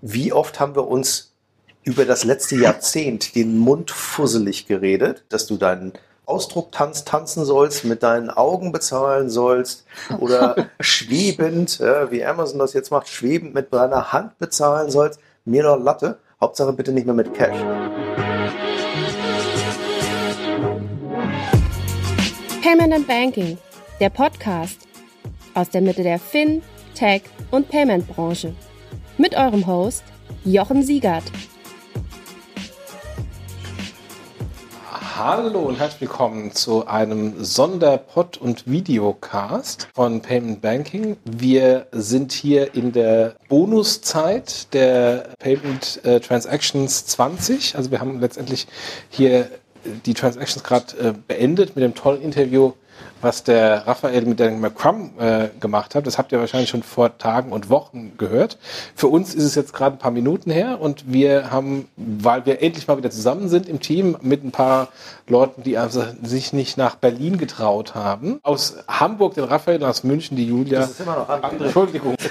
Wie oft haben wir uns über das letzte Jahrzehnt den Mund fusselig geredet, dass du deinen Ausdrucktanz tanzen sollst, mit deinen Augen bezahlen sollst oder schwebend, ja, wie Amazon das jetzt macht, schwebend mit deiner Hand bezahlen sollst. Mir doch Latte. Hauptsache bitte nicht mehr mit Cash. Payment and Banking, der Podcast aus der Mitte der Fin, Tech und Payment Branche. Mit eurem Host Jochen Siegert. Hallo und herzlich willkommen zu einem Sonderpod- und Videocast von Payment Banking. Wir sind hier in der Bonuszeit der Payment äh, Transactions 20. Also wir haben letztendlich hier die Transactions gerade äh, beendet mit dem tollen Interview was der Raphael mit Daniel McCrum äh, gemacht hat, das habt ihr wahrscheinlich schon vor Tagen und Wochen gehört. Für uns ist es jetzt gerade ein paar Minuten her und wir haben, weil wir endlich mal wieder zusammen sind im Team mit ein paar Leuten, die also sich nicht nach Berlin getraut haben, aus Hamburg den Raphael, aus München die Julia. Das ist immer noch André. Entschuldigung.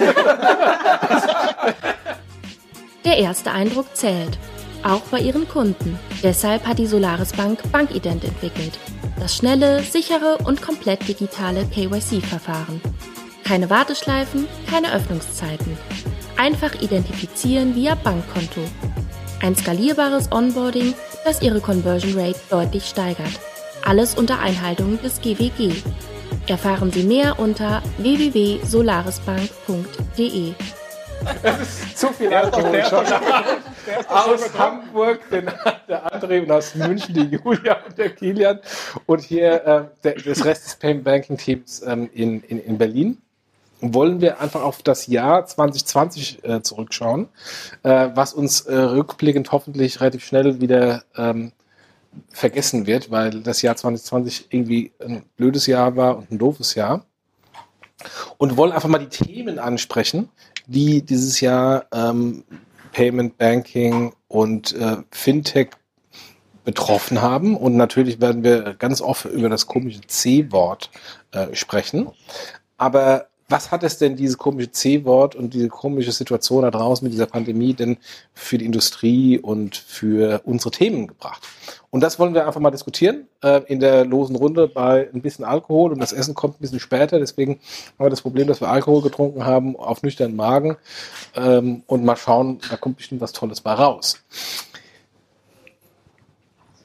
Der erste Eindruck zählt, auch bei ihren Kunden. Deshalb hat die Solaris Bank Bankident entwickelt. Das schnelle, sichere und komplett digitale KYC-Verfahren. Keine Warteschleifen, keine Öffnungszeiten. Einfach identifizieren via Bankkonto. Ein skalierbares Onboarding, das Ihre Conversion Rate deutlich steigert. Alles unter Einhaltung des GWG. Erfahren Sie mehr unter www.solarisbank.de. Ist zu viel Alkohol schon. Aus Hamburg den, der André und aus München die Julia und der Kilian und hier äh, der, das Rest des Payment Banking Teams ähm, in, in, in Berlin. Wollen wir einfach auf das Jahr 2020 äh, zurückschauen, äh, was uns äh, rückblickend hoffentlich relativ schnell wieder ähm, vergessen wird, weil das Jahr 2020 irgendwie ein blödes Jahr war und ein doofes Jahr. Und wollen einfach mal die Themen ansprechen, die dieses Jahr ähm, Payment Banking und äh, Fintech betroffen haben. Und natürlich werden wir ganz oft über das komische C-Wort äh, sprechen. Aber was hat es denn dieses komische C-Wort und diese komische Situation da draußen mit dieser Pandemie denn für die Industrie und für unsere Themen gebracht? Und das wollen wir einfach mal diskutieren äh, in der losen Runde bei ein bisschen Alkohol und das Essen kommt ein bisschen später. Deswegen haben wir das Problem, dass wir Alkohol getrunken haben auf nüchternen Magen ähm, und mal schauen, da kommt bestimmt was Tolles bei raus.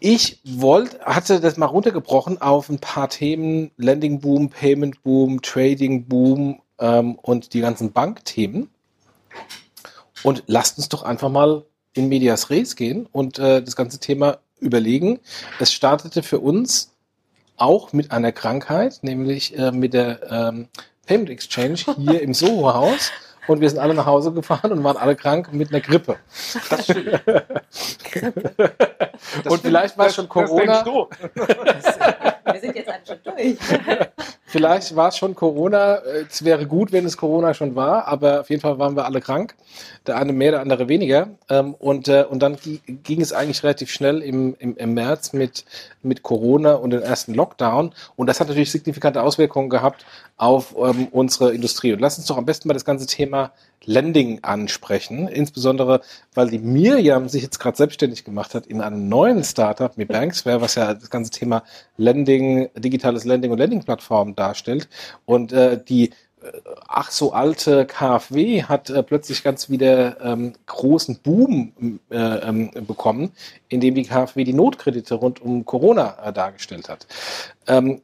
Ich wollte, hatte das mal runtergebrochen auf ein paar Themen, Lending Boom, Payment Boom, Trading Boom ähm, und die ganzen Bankthemen. Und lasst uns doch einfach mal in Medias Res gehen und äh, das ganze Thema überlegen. Es startete für uns auch mit einer Krankheit, nämlich äh, mit der ähm, Payment Exchange hier im Soho-Haus und wir sind alle nach Hause gefahren und waren alle krank mit einer Grippe. Das stimmt. und vielleicht war es schon Corona. Wir sind jetzt alle schon durch. Vielleicht war es schon Corona. Es wäre gut, wenn es Corona schon war, aber auf jeden Fall waren wir alle krank. Der eine mehr, der andere weniger. Ähm, und, äh, und dann ging es eigentlich relativ schnell im, im, im März mit, mit Corona und dem ersten Lockdown. Und das hat natürlich signifikante Auswirkungen gehabt auf ähm, unsere Industrie. Und lass uns doch am besten mal das ganze Thema Lending ansprechen. Insbesondere, weil die Miriam sich jetzt gerade selbstständig gemacht hat in einem neuen Startup mit Banksware, was ja das ganze Thema Lending, digitales Lending und Lending-Plattform darstellt. Und äh, die ach so alte KfW hat äh, plötzlich ganz wieder ähm, großen Boom äh, ähm, bekommen, indem die KfW die Notkredite rund um Corona äh, dargestellt hat. Ähm,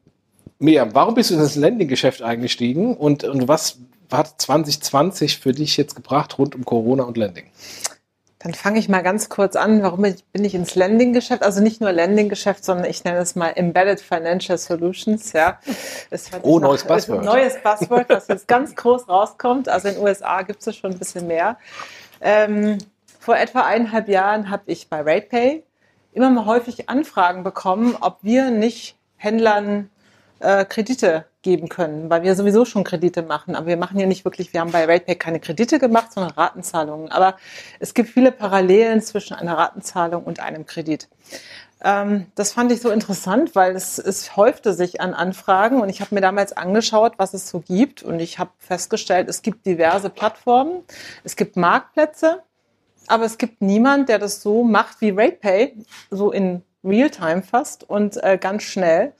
Miriam, warum bist du in das Lending-Geschäft eingestiegen und, und was hat 2020 für dich jetzt gebracht rund um Corona und Lending? Dann fange ich mal ganz kurz an. Warum bin ich ins Lending-Geschäft? Also nicht nur Lending-Geschäft, sondern ich nenne es mal Embedded Financial Solutions. Ja, oh, neues Buzzword. Neues Buzzword, was jetzt ganz groß rauskommt. Also in den USA gibt es schon ein bisschen mehr. Ähm, vor etwa eineinhalb Jahren habe ich bei RatePay immer mal häufig Anfragen bekommen, ob wir nicht Händlern äh, Kredite geben können, weil wir sowieso schon Kredite machen. Aber wir machen ja nicht wirklich, wir haben bei RatePay keine Kredite gemacht, sondern Ratenzahlungen. Aber es gibt viele Parallelen zwischen einer Ratenzahlung und einem Kredit. Ähm, das fand ich so interessant, weil es, es häufte sich an Anfragen und ich habe mir damals angeschaut, was es so gibt und ich habe festgestellt, es gibt diverse Plattformen, es gibt Marktplätze, aber es gibt niemand, der das so macht wie RatePay, so in Realtime fast und äh, ganz schnell.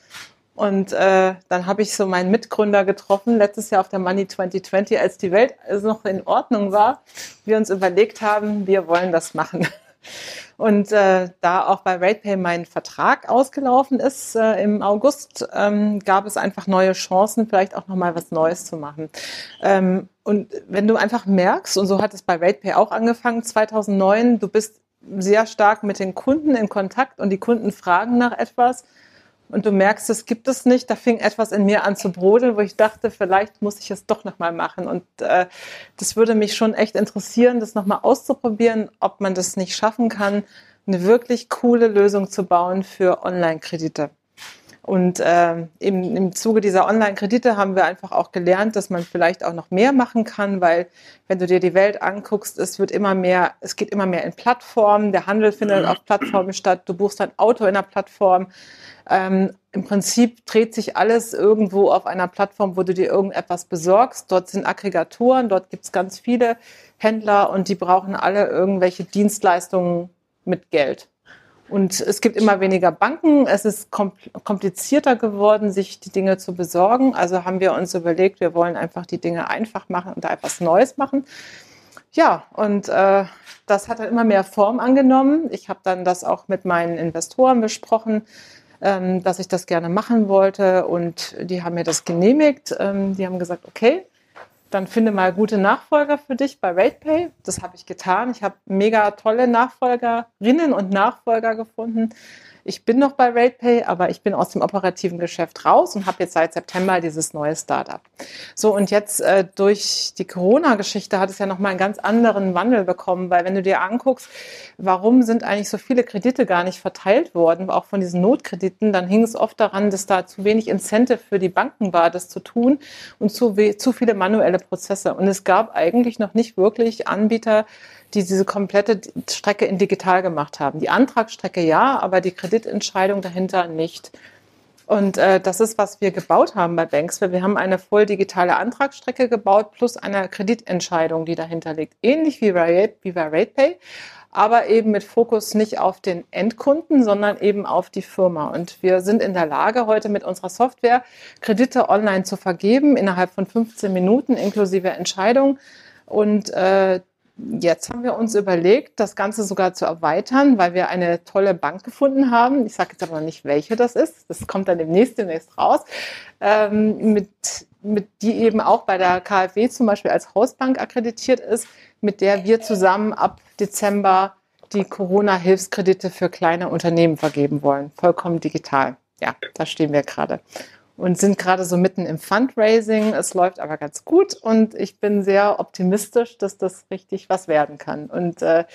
Und äh, dann habe ich so meinen Mitgründer getroffen, letztes Jahr auf der Money 2020, als die Welt also noch in Ordnung war. Wir uns überlegt haben, wir wollen das machen. Und äh, da auch bei RatePay mein Vertrag ausgelaufen ist äh, im August, ähm, gab es einfach neue Chancen, vielleicht auch nochmal was Neues zu machen. Ähm, und wenn du einfach merkst, und so hat es bei RatePay auch angefangen, 2009, du bist sehr stark mit den Kunden in Kontakt und die Kunden fragen nach etwas und du merkst, es gibt es nicht, da fing etwas in mir an zu brodeln, wo ich dachte, vielleicht muss ich es doch nochmal machen. Und äh, das würde mich schon echt interessieren, das nochmal auszuprobieren, ob man das nicht schaffen kann, eine wirklich coole Lösung zu bauen für Online-Kredite. Und äh, im, im Zuge dieser Online-Kredite haben wir einfach auch gelernt, dass man vielleicht auch noch mehr machen kann, weil wenn du dir die Welt anguckst, es wird immer mehr, es geht immer mehr in Plattformen, der Handel findet auf Plattformen statt, du buchst dein Auto in einer Plattform. Ähm, Im Prinzip dreht sich alles irgendwo auf einer Plattform, wo du dir irgendetwas besorgst. Dort sind Aggregatoren, dort gibt es ganz viele Händler und die brauchen alle irgendwelche Dienstleistungen mit Geld. Und es gibt immer weniger Banken. Es ist komplizierter geworden, sich die Dinge zu besorgen. Also haben wir uns überlegt, wir wollen einfach die Dinge einfach machen und da etwas Neues machen. Ja, und äh, das hat dann immer mehr Form angenommen. Ich habe dann das auch mit meinen Investoren besprochen, ähm, dass ich das gerne machen wollte. Und die haben mir das genehmigt. Ähm, die haben gesagt, okay, dann finde mal gute Nachfolger für dich bei RatePay. Das habe ich getan. Ich habe mega tolle Nachfolgerinnen und Nachfolger gefunden. Ich bin noch bei RatePay, aber ich bin aus dem operativen Geschäft raus und habe jetzt seit September dieses neue Startup. So und jetzt äh, durch die Corona-Geschichte hat es ja noch mal einen ganz anderen Wandel bekommen, weil wenn du dir anguckst, warum sind eigentlich so viele Kredite gar nicht verteilt worden, auch von diesen Notkrediten, dann hing es oft daran, dass da zu wenig Incentive für die Banken war, das zu tun und zu, zu viele manuelle Prozesse. Und es gab eigentlich noch nicht wirklich Anbieter, die diese komplette Strecke in digital gemacht haben. Die Antragsstrecke ja, aber die Kreditentscheidung dahinter nicht. Und äh, das ist, was wir gebaut haben bei Banksware. Wir haben eine voll digitale Antragsstrecke gebaut plus eine Kreditentscheidung, die dahinter liegt. Ähnlich wie bei, wie bei RatePay, aber eben mit Fokus nicht auf den Endkunden, sondern eben auf die Firma. Und wir sind in der Lage, heute mit unserer Software Kredite online zu vergeben, innerhalb von 15 Minuten inklusive Entscheidung. Und äh, Jetzt haben wir uns überlegt, das Ganze sogar zu erweitern, weil wir eine tolle Bank gefunden haben. Ich sage jetzt aber noch nicht, welche das ist. Das kommt dann demnächst, demnächst raus. Ähm, mit, mit die eben auch bei der KfW zum Beispiel als Hausbank akkreditiert ist, mit der wir zusammen ab Dezember die Corona-Hilfskredite für kleine Unternehmen vergeben wollen. Vollkommen digital. Ja, da stehen wir gerade und sind gerade so mitten im Fundraising. Es läuft aber ganz gut und ich bin sehr optimistisch, dass das richtig was werden kann. Und äh,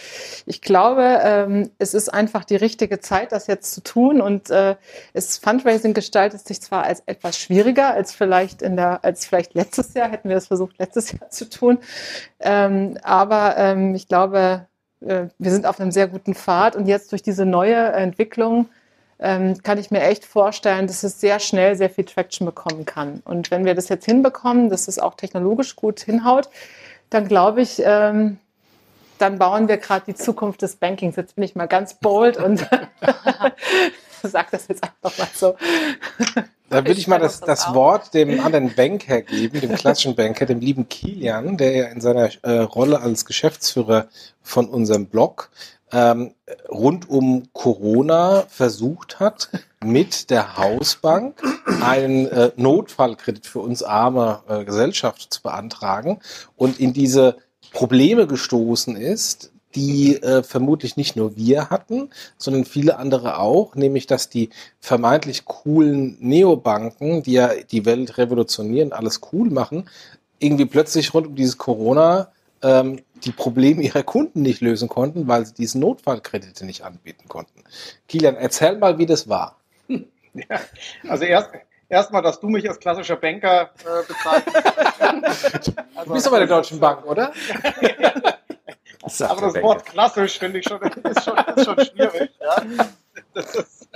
ich glaube, ähm, es ist einfach die richtige Zeit, das jetzt zu tun. Und äh, es Fundraising gestaltet sich zwar als etwas schwieriger als vielleicht in der, als vielleicht letztes Jahr hätten wir es versucht letztes Jahr zu tun, ähm, aber ähm, ich glaube, äh, wir sind auf einem sehr guten Pfad und jetzt durch diese neue Entwicklung ähm, kann ich mir echt vorstellen, dass es sehr schnell sehr viel Traction bekommen kann. Und wenn wir das jetzt hinbekommen, dass es auch technologisch gut hinhaut, dann glaube ich, ähm, dann bauen wir gerade die Zukunft des Bankings. Jetzt bin ich mal ganz bold und sage das jetzt einfach mal so. Da würde ich mal das, das Wort dem anderen Banker geben, dem klassischen Banker, dem lieben Kilian, der ja in seiner äh, Rolle als Geschäftsführer von unserem Blog ähm, rund um Corona versucht hat, mit der Hausbank einen äh, Notfallkredit für uns arme äh, Gesellschaft zu beantragen und in diese Probleme gestoßen ist, die äh, vermutlich nicht nur wir hatten, sondern viele andere auch, nämlich dass die vermeintlich coolen Neobanken, die ja die Welt revolutionieren, alles cool machen, irgendwie plötzlich rund um dieses Corona ähm, die Probleme ihrer Kunden nicht lösen konnten, weil sie diese Notfallkredite nicht anbieten konnten. Kilian, erzähl mal, wie das war. Ja, also erst erstmal, dass du mich als klassischer Banker äh, bezeichnest. also, du bist aber der Deutschen Bank, oder? das aber das Wort klassisch finde ich schon ist, schon, ist schon schwierig. Ja? Ist,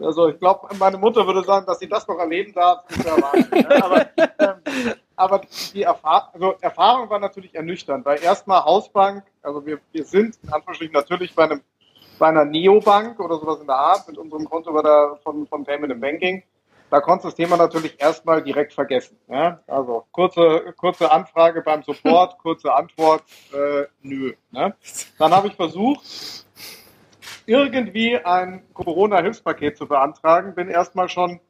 also ich glaube, meine Mutter würde sagen, dass sie das noch erleben darf. Ja aber, ähm, aber die Erfahrung, also Erfahrung war natürlich ernüchternd, weil erstmal Hausbank, also wir, wir sind in Anführungsstrichen natürlich bei, einem, bei einer Neobank oder sowas in der Art mit unserem Konto bei der, von, von Payment and Banking. Da konntest du das Thema natürlich erstmal direkt vergessen. Ja? Also kurze, kurze Anfrage beim Support, kurze Antwort, äh, nö. Ne? Dann habe ich versucht, irgendwie ein Corona-Hilfspaket zu beantragen, bin erstmal schon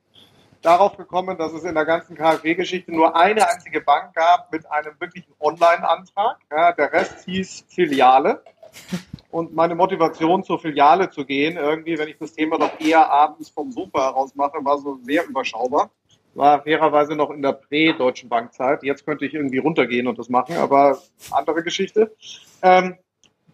darauf gekommen, dass es in der ganzen KfW-Geschichte nur eine einzige Bank gab mit einem wirklichen Online-Antrag. Ja, der Rest hieß Filiale. Und meine Motivation zur Filiale zu gehen, irgendwie, wenn ich das Thema doch eher abends vom Sofa heraus mache, war so sehr überschaubar. War fairerweise noch in der Prä-Deutschen Bankzeit. Jetzt könnte ich irgendwie runtergehen und das machen, aber andere Geschichte. Ähm,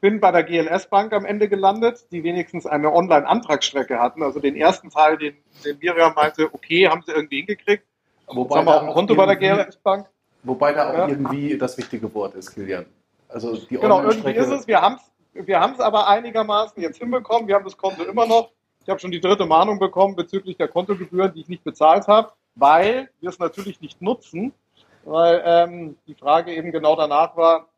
bin bei der GLS Bank am Ende gelandet, die wenigstens eine Online-Antragsstrecke hatten. Also den ersten Teil, den, den Miriam meinte, okay, haben sie irgendwie hingekriegt. Wobei Jetzt haben wir auch ein Konto bei der GLS Bank. Wobei da auch Ja. irgendwie das wichtige Wort ist, Kilian. Also die Genau, irgendwie ist es. Wir haben es wir haben's aber einigermaßen jetzt hinbekommen. Wir haben das Konto immer noch. Ich habe schon die dritte Mahnung bekommen bezüglich der Kontogebühren, die ich nicht bezahlt habe, weil wir es natürlich nicht nutzen. Weil ähm, die Frage eben genau danach war,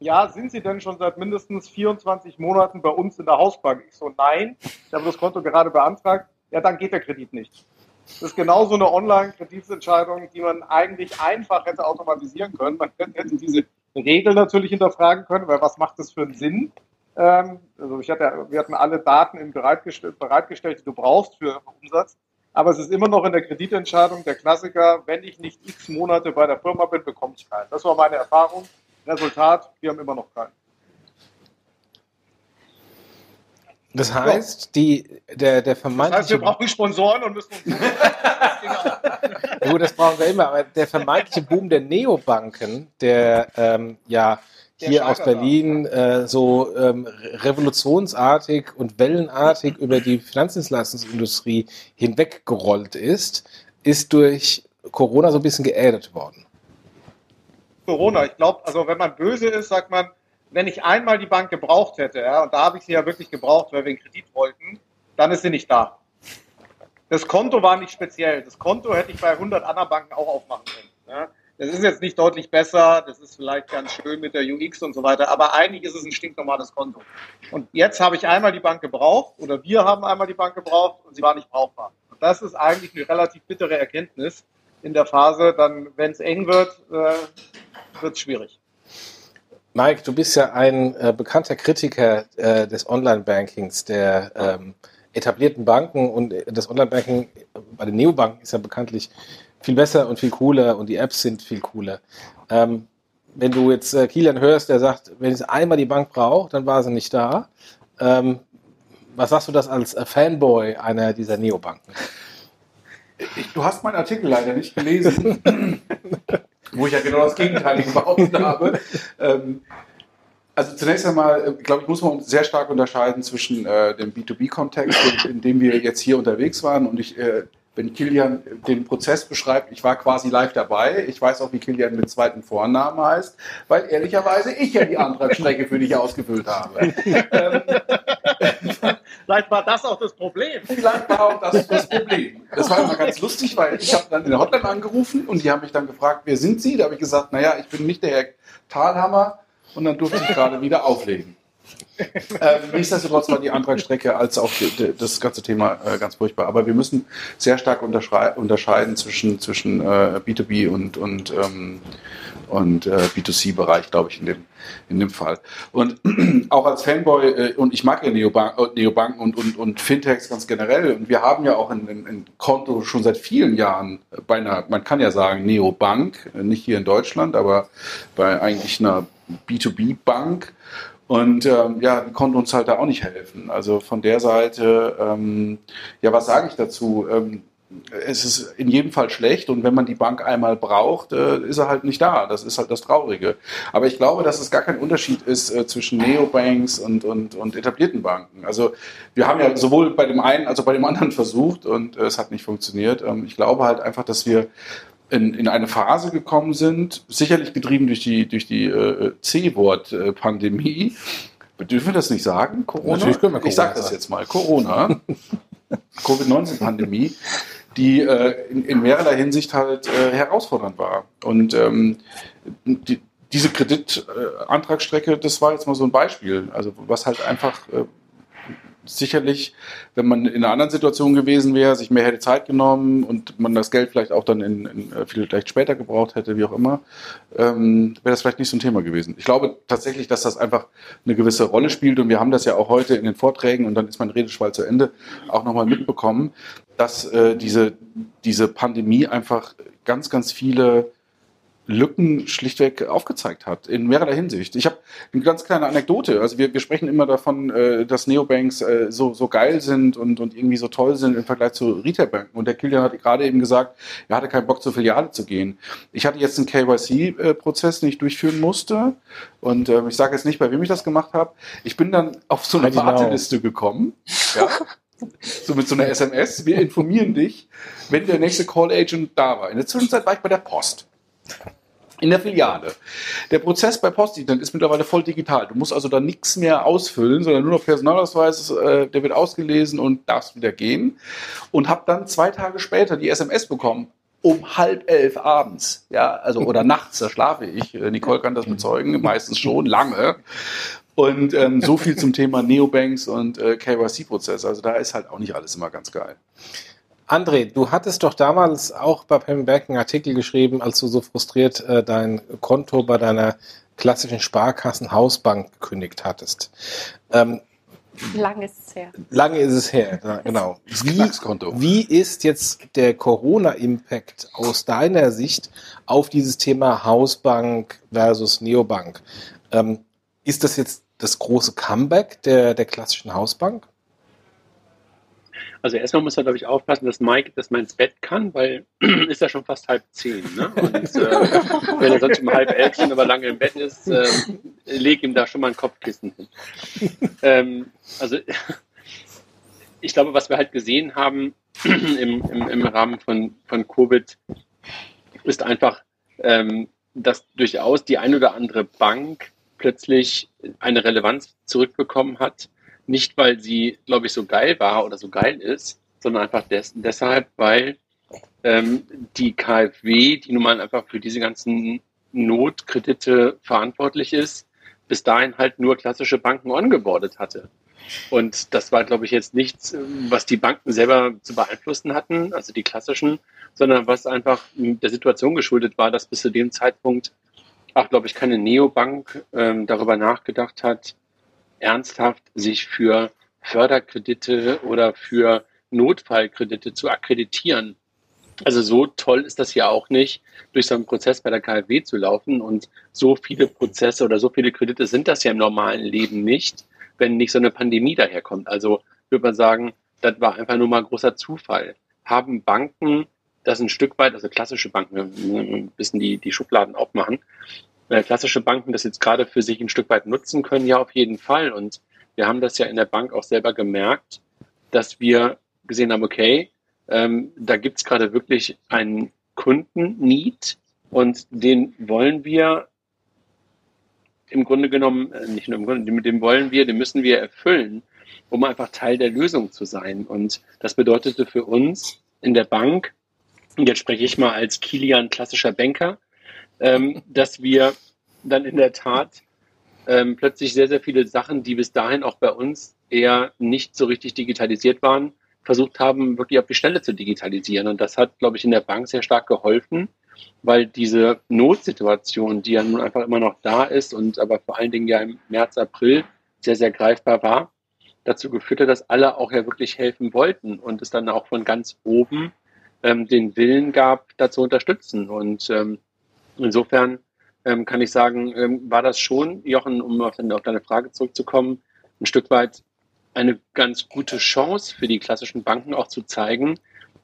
ja, sind Sie denn schon seit mindestens 24 Monaten bei uns in der Hausbank? Ich so, nein, ich habe das Konto gerade beantragt. Ja, dann geht der Kredit nicht. Das ist genauso eine Online-Kreditsentscheidung, die man eigentlich einfach hätte automatisieren können. Man hätte diese Regel natürlich hinterfragen können, weil was macht das für einen Sinn? Ähm, also ich hatte, wir hatten alle Daten bereitgestellt, bereitgestellt, die du brauchst für Umsatz. Aber es ist immer noch in der Kreditentscheidung der Klassiker, wenn ich nicht x Monate bei der Firma bin, bekomme ich keinen. Das war meine Erfahrung. Resultat, wir haben immer noch keinen. Das heißt, die, der, der Das heißt, wir vermeintliche, brauchen Sponsoren und müssen uns ja, gut, das brauchen wir immer, aber der vermeintliche Boom der Neobanken, der ähm, ja Der hier aus Berlin äh, so ähm, revolutionsartig und wellenartig über die Finanzdienstleistungsindustrie hinweggerollt ist, ist durch Corona so ein bisschen geädet worden. Corona. Ich glaube, also wenn man böse ist, sagt man, wenn ich einmal die Bank gebraucht hätte, ja, und da habe ich sie ja wirklich gebraucht, weil wir einen Kredit wollten, dann ist sie nicht da. Das Konto war nicht speziell. Das Konto hätte ich bei 100 anderen Banken auch aufmachen können. Ja. Das ist jetzt nicht deutlich besser, das ist vielleicht ganz schön mit der UX und so weiter, aber eigentlich ist es ein stinknormales Konto. Und jetzt habe ich einmal die Bank gebraucht oder wir haben einmal die Bank gebraucht und sie war nicht brauchbar. Und das ist eigentlich eine relativ bittere Erkenntnis in der Phase, dann, wenn es eng wird, äh, wird es schwierig. Mike, du bist ja ein äh, bekannter Kritiker äh, des Online-Bankings, der ähm, etablierten Banken und äh, das Online-Banking bei den Neobanken ist ja bekanntlich viel besser und viel cooler und die Apps sind viel cooler. Ähm, wenn du jetzt äh, Kilian hörst, der sagt, wenn es einmal die Bank braucht, dann war sie nicht da. Ähm, was sagst du das als äh, Fanboy einer dieser Neobanken? Ich, du hast meinen Artikel leider nicht gelesen, wo ich ja genau das Gegenteilige behauptet habe. Ähm, also zunächst einmal, äh, glaube ich, muss man sehr stark unterscheiden zwischen äh, dem B2B-Kontext, in, in dem wir jetzt hier unterwegs waren. Und ich, äh, wenn Kilian den Prozess beschreibt, ich war quasi live dabei. Ich weiß auch, wie Kilian mit zweiten Vornamen heißt, weil ehrlicherweise ich ja die Antragsstrecke für dich ausgefüllt habe. ähm, Vielleicht war das auch das Problem. Vielleicht war auch das das Problem. Das war immer ganz lustig, weil ich habe dann in der Hotline angerufen und die haben mich dann gefragt, wer sind Sie? Da habe ich gesagt, naja, ich bin nicht der Herr Thalhammer und dann durfte ich gerade wieder auflegen. ähm, nichtsdestotrotz war die Antragsstrecke als auch die, die, das ganze Thema äh, ganz furchtbar. Aber wir müssen sehr stark unterscheiden zwischen, zwischen äh, B2B und, und, ähm, und äh, B2C-Bereich, glaube ich, in dem, in dem Fall. Und auch als Fanboy, äh, und ich mag ja Neobank, äh, Neobanken und, und, und Fintechs ganz generell. Und wir haben ja auch ein, ein, Konto schon seit vielen Jahren bei einer, man kann ja sagen, Neobank, äh, nicht hier in Deutschland, aber bei eigentlich einer B2B-Bank. Und ähm, ja, die konnten uns halt da auch nicht helfen. Also von der Seite, ähm, ja, was sage ich dazu? Ähm, es ist in jedem Fall schlecht und wenn man die Bank einmal braucht, äh, ist er halt nicht da. Das ist halt das Traurige. Aber ich glaube, dass es gar kein Unterschied ist äh, zwischen Neobanks und, und, und etablierten Banken. Also wir haben ja sowohl bei dem einen als auch bei dem anderen versucht und äh, es hat nicht funktioniert. Ähm, ich glaube halt einfach, dass wir in, in eine Phase gekommen sind, sicherlich getrieben durch die, durch die äh, C-Wort-Pandemie. Dürfen wir das nicht sagen? Corona? Natürlich können wir ich sage Corona das jetzt mal. Corona. Covid-19-Pandemie, die äh, in, in mehrerlei Hinsicht halt äh, herausfordernd war. Und ähm, die, diese Kreditantragsstrecke, das war jetzt mal so ein Beispiel. Also was halt einfach äh, sicherlich, wenn man in einer anderen Situation gewesen wäre, sich mehr hätte Zeit genommen und man das Geld vielleicht auch dann in, in äh, vielleicht später gebraucht hätte, wie auch immer, ähm, wäre das vielleicht nicht so ein Thema gewesen. Ich glaube tatsächlich, dass das einfach eine gewisse Rolle spielt und wir haben das ja auch heute in den Vorträgen und dann ist mein Redeschwall zu Ende auch nochmal mitbekommen, dass äh, diese, diese Pandemie einfach ganz, ganz viele Lücken schlichtweg aufgezeigt hat, in mehrerer Hinsicht. Ich habe eine ganz kleine Anekdote. Also wir, wir sprechen immer davon, äh, dass Neobanks äh, so, so geil sind und, und irgendwie so toll sind im Vergleich zu Retailbanken. Und der Kilian hat gerade eben gesagt, er hatte keinen Bock zur Filiale zu gehen. Ich hatte jetzt einen KYC-Prozess, den ich durchführen musste. Und äh, ich sage jetzt nicht, bei wem ich das gemacht habe. Ich bin dann auf so eine Warteliste gekommen. Ja. so mit so einer SMS. Wir informieren dich, wenn der nächste Call Agent da war. In der Zwischenzeit war ich bei der Post in der Filiale. Der Prozess bei Postident ist mittlerweile voll digital. Du musst also da nichts mehr ausfüllen, sondern nur noch Personalausweis, äh, der wird ausgelesen und darfst wieder gehen. Und habe dann zwei Tage später die SMS bekommen, um halb elf abends, ja, also oder nachts, da schlafe ich. Äh, Nicole kann das bezeugen, meistens schon lange. Und ähm, so viel zum Thema Neobanks und äh, KYC-Prozess. Also da ist halt auch nicht alles immer ganz geil. André, du hattest doch damals auch bei Pemberg einen Artikel geschrieben, als du so frustriert äh, dein Konto bei deiner klassischen Sparkassen-Hausbank gekündigt hattest. Ähm, Lange ist es her. Lange ist es her, genau. Wie, wie ist jetzt der Corona-Impact aus deiner Sicht auf dieses Thema Hausbank versus Neobank? Ähm, ist das jetzt das große Comeback der, der klassischen Hausbank? Also erstmal muss er, glaube ich, aufpassen, dass Mike das mal ins Bett kann, weil ist ja schon fast halb zehn. Ne? Und äh, wenn er sonst um halb elf schon aber lange im Bett ist, äh, leg ihm da schon mal ein Kopfkissen hin. Ähm, also ich glaube, was wir halt gesehen haben im, im, im Rahmen von, von Covid, ist einfach, ähm, dass durchaus die ein oder andere Bank plötzlich eine Relevanz zurückbekommen hat, nicht, weil sie, glaube ich, so geil war oder so geil ist, sondern einfach des deshalb, weil ähm, die KfW, die nun mal einfach für diese ganzen Notkredite verantwortlich ist, bis dahin halt nur klassische Banken ongeboardet hatte. Und das war, glaube ich, jetzt nichts, was die Banken selber zu beeinflussen hatten, also die klassischen, sondern was einfach der Situation geschuldet war, dass bis zu dem Zeitpunkt auch, glaube ich, keine Neobank ähm, darüber nachgedacht hat, ernsthaft sich für Förderkredite oder für Notfallkredite zu akkreditieren. Also so toll ist das ja auch nicht, durch so einen Prozess bei der KfW zu laufen. Und so viele Prozesse oder so viele Kredite sind das ja im normalen Leben nicht, wenn nicht so eine Pandemie daherkommt. Also würde man sagen, das war einfach nur mal großer Zufall. Haben Banken das ein Stück weit, also klassische Banken, ein bisschen die, die Schubladen aufmachen, klassische Banken das jetzt gerade für sich ein Stück weit nutzen können, ja auf jeden Fall. Und wir haben das ja in der Bank auch selber gemerkt, dass wir gesehen haben, okay, ähm, da gibt's gerade wirklich einen Kunden-Need und den wollen wir im Grunde genommen, äh, nicht nur im Grunde, mit dem wollen wir, den müssen wir erfüllen, um einfach Teil der Lösung zu sein. Und das bedeutete für uns in der Bank, und jetzt spreche ich mal als Kilian klassischer Banker, ähm, dass wir dann in der Tat ähm, plötzlich sehr, sehr viele Sachen, die bis dahin auch bei uns eher nicht so richtig digitalisiert waren, versucht haben, wirklich auf die Stelle zu digitalisieren. Und das hat, glaube ich, in der Bank sehr stark geholfen, weil diese Notsituation, die ja nun einfach immer noch da ist und aber vor allen Dingen ja im März, April sehr, sehr greifbar war, dazu geführt hat, dass alle auch ja wirklich helfen wollten und es dann auch von ganz oben ähm, den Willen gab, da zu unterstützen. Und ähm, Insofern ähm, kann ich sagen, ähm, war das schon, Jochen, um auf, auf deine Frage zurückzukommen, ein Stück weit eine ganz gute Chance für die klassischen Banken auch zu zeigen,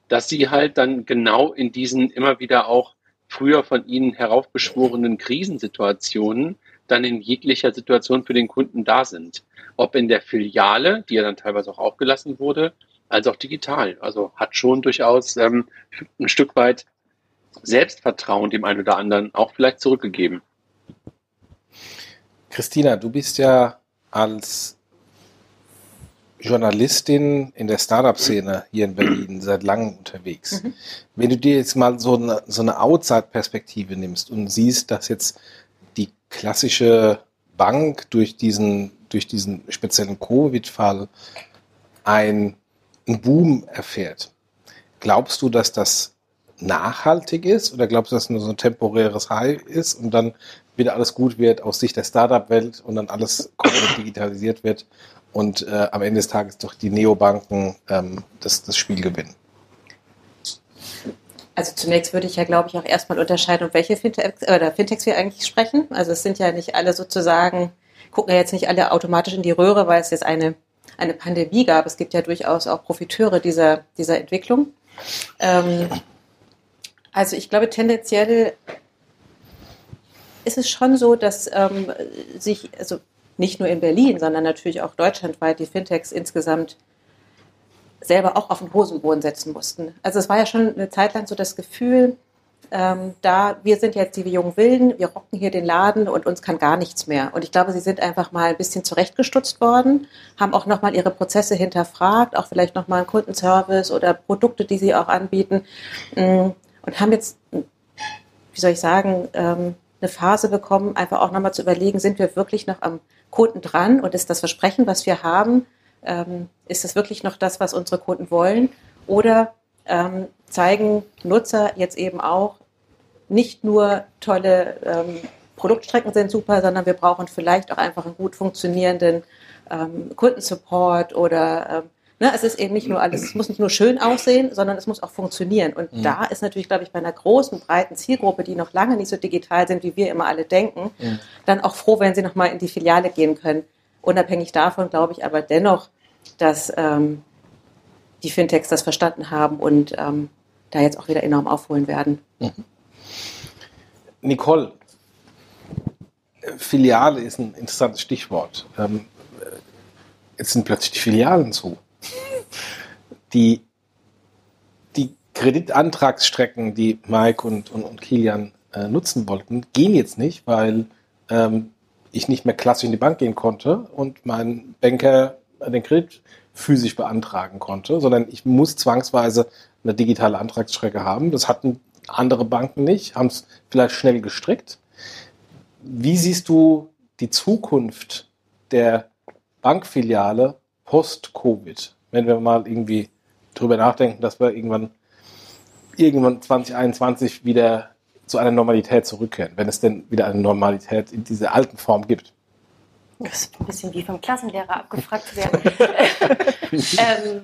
dass sie halt dann genau in diesen immer wieder auch früher von ihnen heraufbeschworenen Krisensituationen dann in jeglicher Situation für den Kunden da sind. Ob in der Filiale, die ja dann teilweise auch aufgelassen wurde, als auch digital. Also hat schon durchaus ähm, ein Stück weit Selbstvertrauen dem einen oder anderen auch vielleicht zurückgegeben. Christina, du bist ja als Journalistin in der Startup-Szene hier in Berlin seit langem unterwegs. Mhm. Wenn du dir jetzt mal so eine, so eine Outside-Perspektive nimmst und siehst, dass jetzt die klassische Bank durch diesen, durch diesen speziellen Covid-Fall ein, einen Boom erfährt, glaubst du, dass das nachhaltig ist oder glaubst du, dass es nur so ein temporäres High ist und dann wieder alles gut wird aus Sicht der Startup-Welt und dann alles komplett digitalisiert wird und äh, am Ende des Tages doch die Neobanken ähm, das, das Spiel gewinnen? Also zunächst würde ich ja, glaube ich, auch erstmal unterscheiden, um welche Fintechs, oder Fintechs wir eigentlich sprechen. Also es sind ja nicht alle sozusagen, gucken ja jetzt nicht alle automatisch in die Röhre, weil es jetzt eine, eine Pandemie gab. Es gibt ja durchaus auch Profiteure dieser, dieser Entwicklung. Ähm, also ich glaube, tendenziell ist es schon so, dass ähm, sich, also nicht nur in Berlin, sondern natürlich auch deutschlandweit die Fintechs insgesamt selber auch auf den Hosenboden setzen mussten. Also es war ja schon eine Zeit lang so das Gefühl, ähm, da wir sind jetzt die jungen Wilden, wir rocken hier den Laden und uns kann gar nichts mehr. Und ich glaube, sie sind einfach mal ein bisschen zurechtgestutzt worden, haben auch nochmal ihre Prozesse hinterfragt, auch vielleicht nochmal einen Kundenservice oder Produkte, die sie auch anbieten mm, und haben jetzt, wie soll ich sagen, ähm, eine Phase bekommen, einfach auch nochmal zu überlegen, sind wir wirklich noch am Kunden dran und ist das Versprechen, was wir haben, ähm, ist das wirklich noch das, was unsere Kunden wollen? Oder ähm, zeigen Nutzer jetzt eben auch, nicht nur tolle ähm, Produktstrecken sind super, sondern wir brauchen vielleicht auch einfach einen gut funktionierenden ähm, Kundensupport oder ähm, ne, es ist eben nicht nur alles, es muss nicht nur schön aussehen, sondern es muss auch funktionieren. Und mhm. da ist natürlich, glaube ich, bei einer großen, breiten Zielgruppe, die noch lange nicht so digital sind, wie wir immer alle denken, mhm. dann auch froh, wenn sie nochmal in die Filiale gehen können. Unabhängig davon glaube ich aber dennoch, dass ähm, die Fintechs das verstanden haben und ähm, da jetzt auch wieder enorm aufholen werden. Mhm. Nicole, Filiale ist ein interessantes Stichwort. Ähm, jetzt sind plötzlich die Filialen zu. Die, die Kreditantragsstrecken, die Mike und, und, und Kilian äh, nutzen wollten, gehen jetzt nicht, weil ähm, ich nicht mehr klassisch in die Bank gehen konnte und mein Banker den Kredit physisch beantragen konnte, sondern ich muss zwangsweise eine digitale Antragsstrecke haben. Das hatten andere Banken nicht, haben es vielleicht schnell gestrickt. Wie siehst du die Zukunft der Bankfiliale post-Covid? Wenn wir mal irgendwie drüber nachdenken, dass wir irgendwann, irgendwann 2021 wieder zu einer Normalität zurückkehren, wenn es denn wieder eine Normalität in dieser alten Form gibt. Das ist ein bisschen wie vom Klassenlehrer abgefragt zu werden. ähm,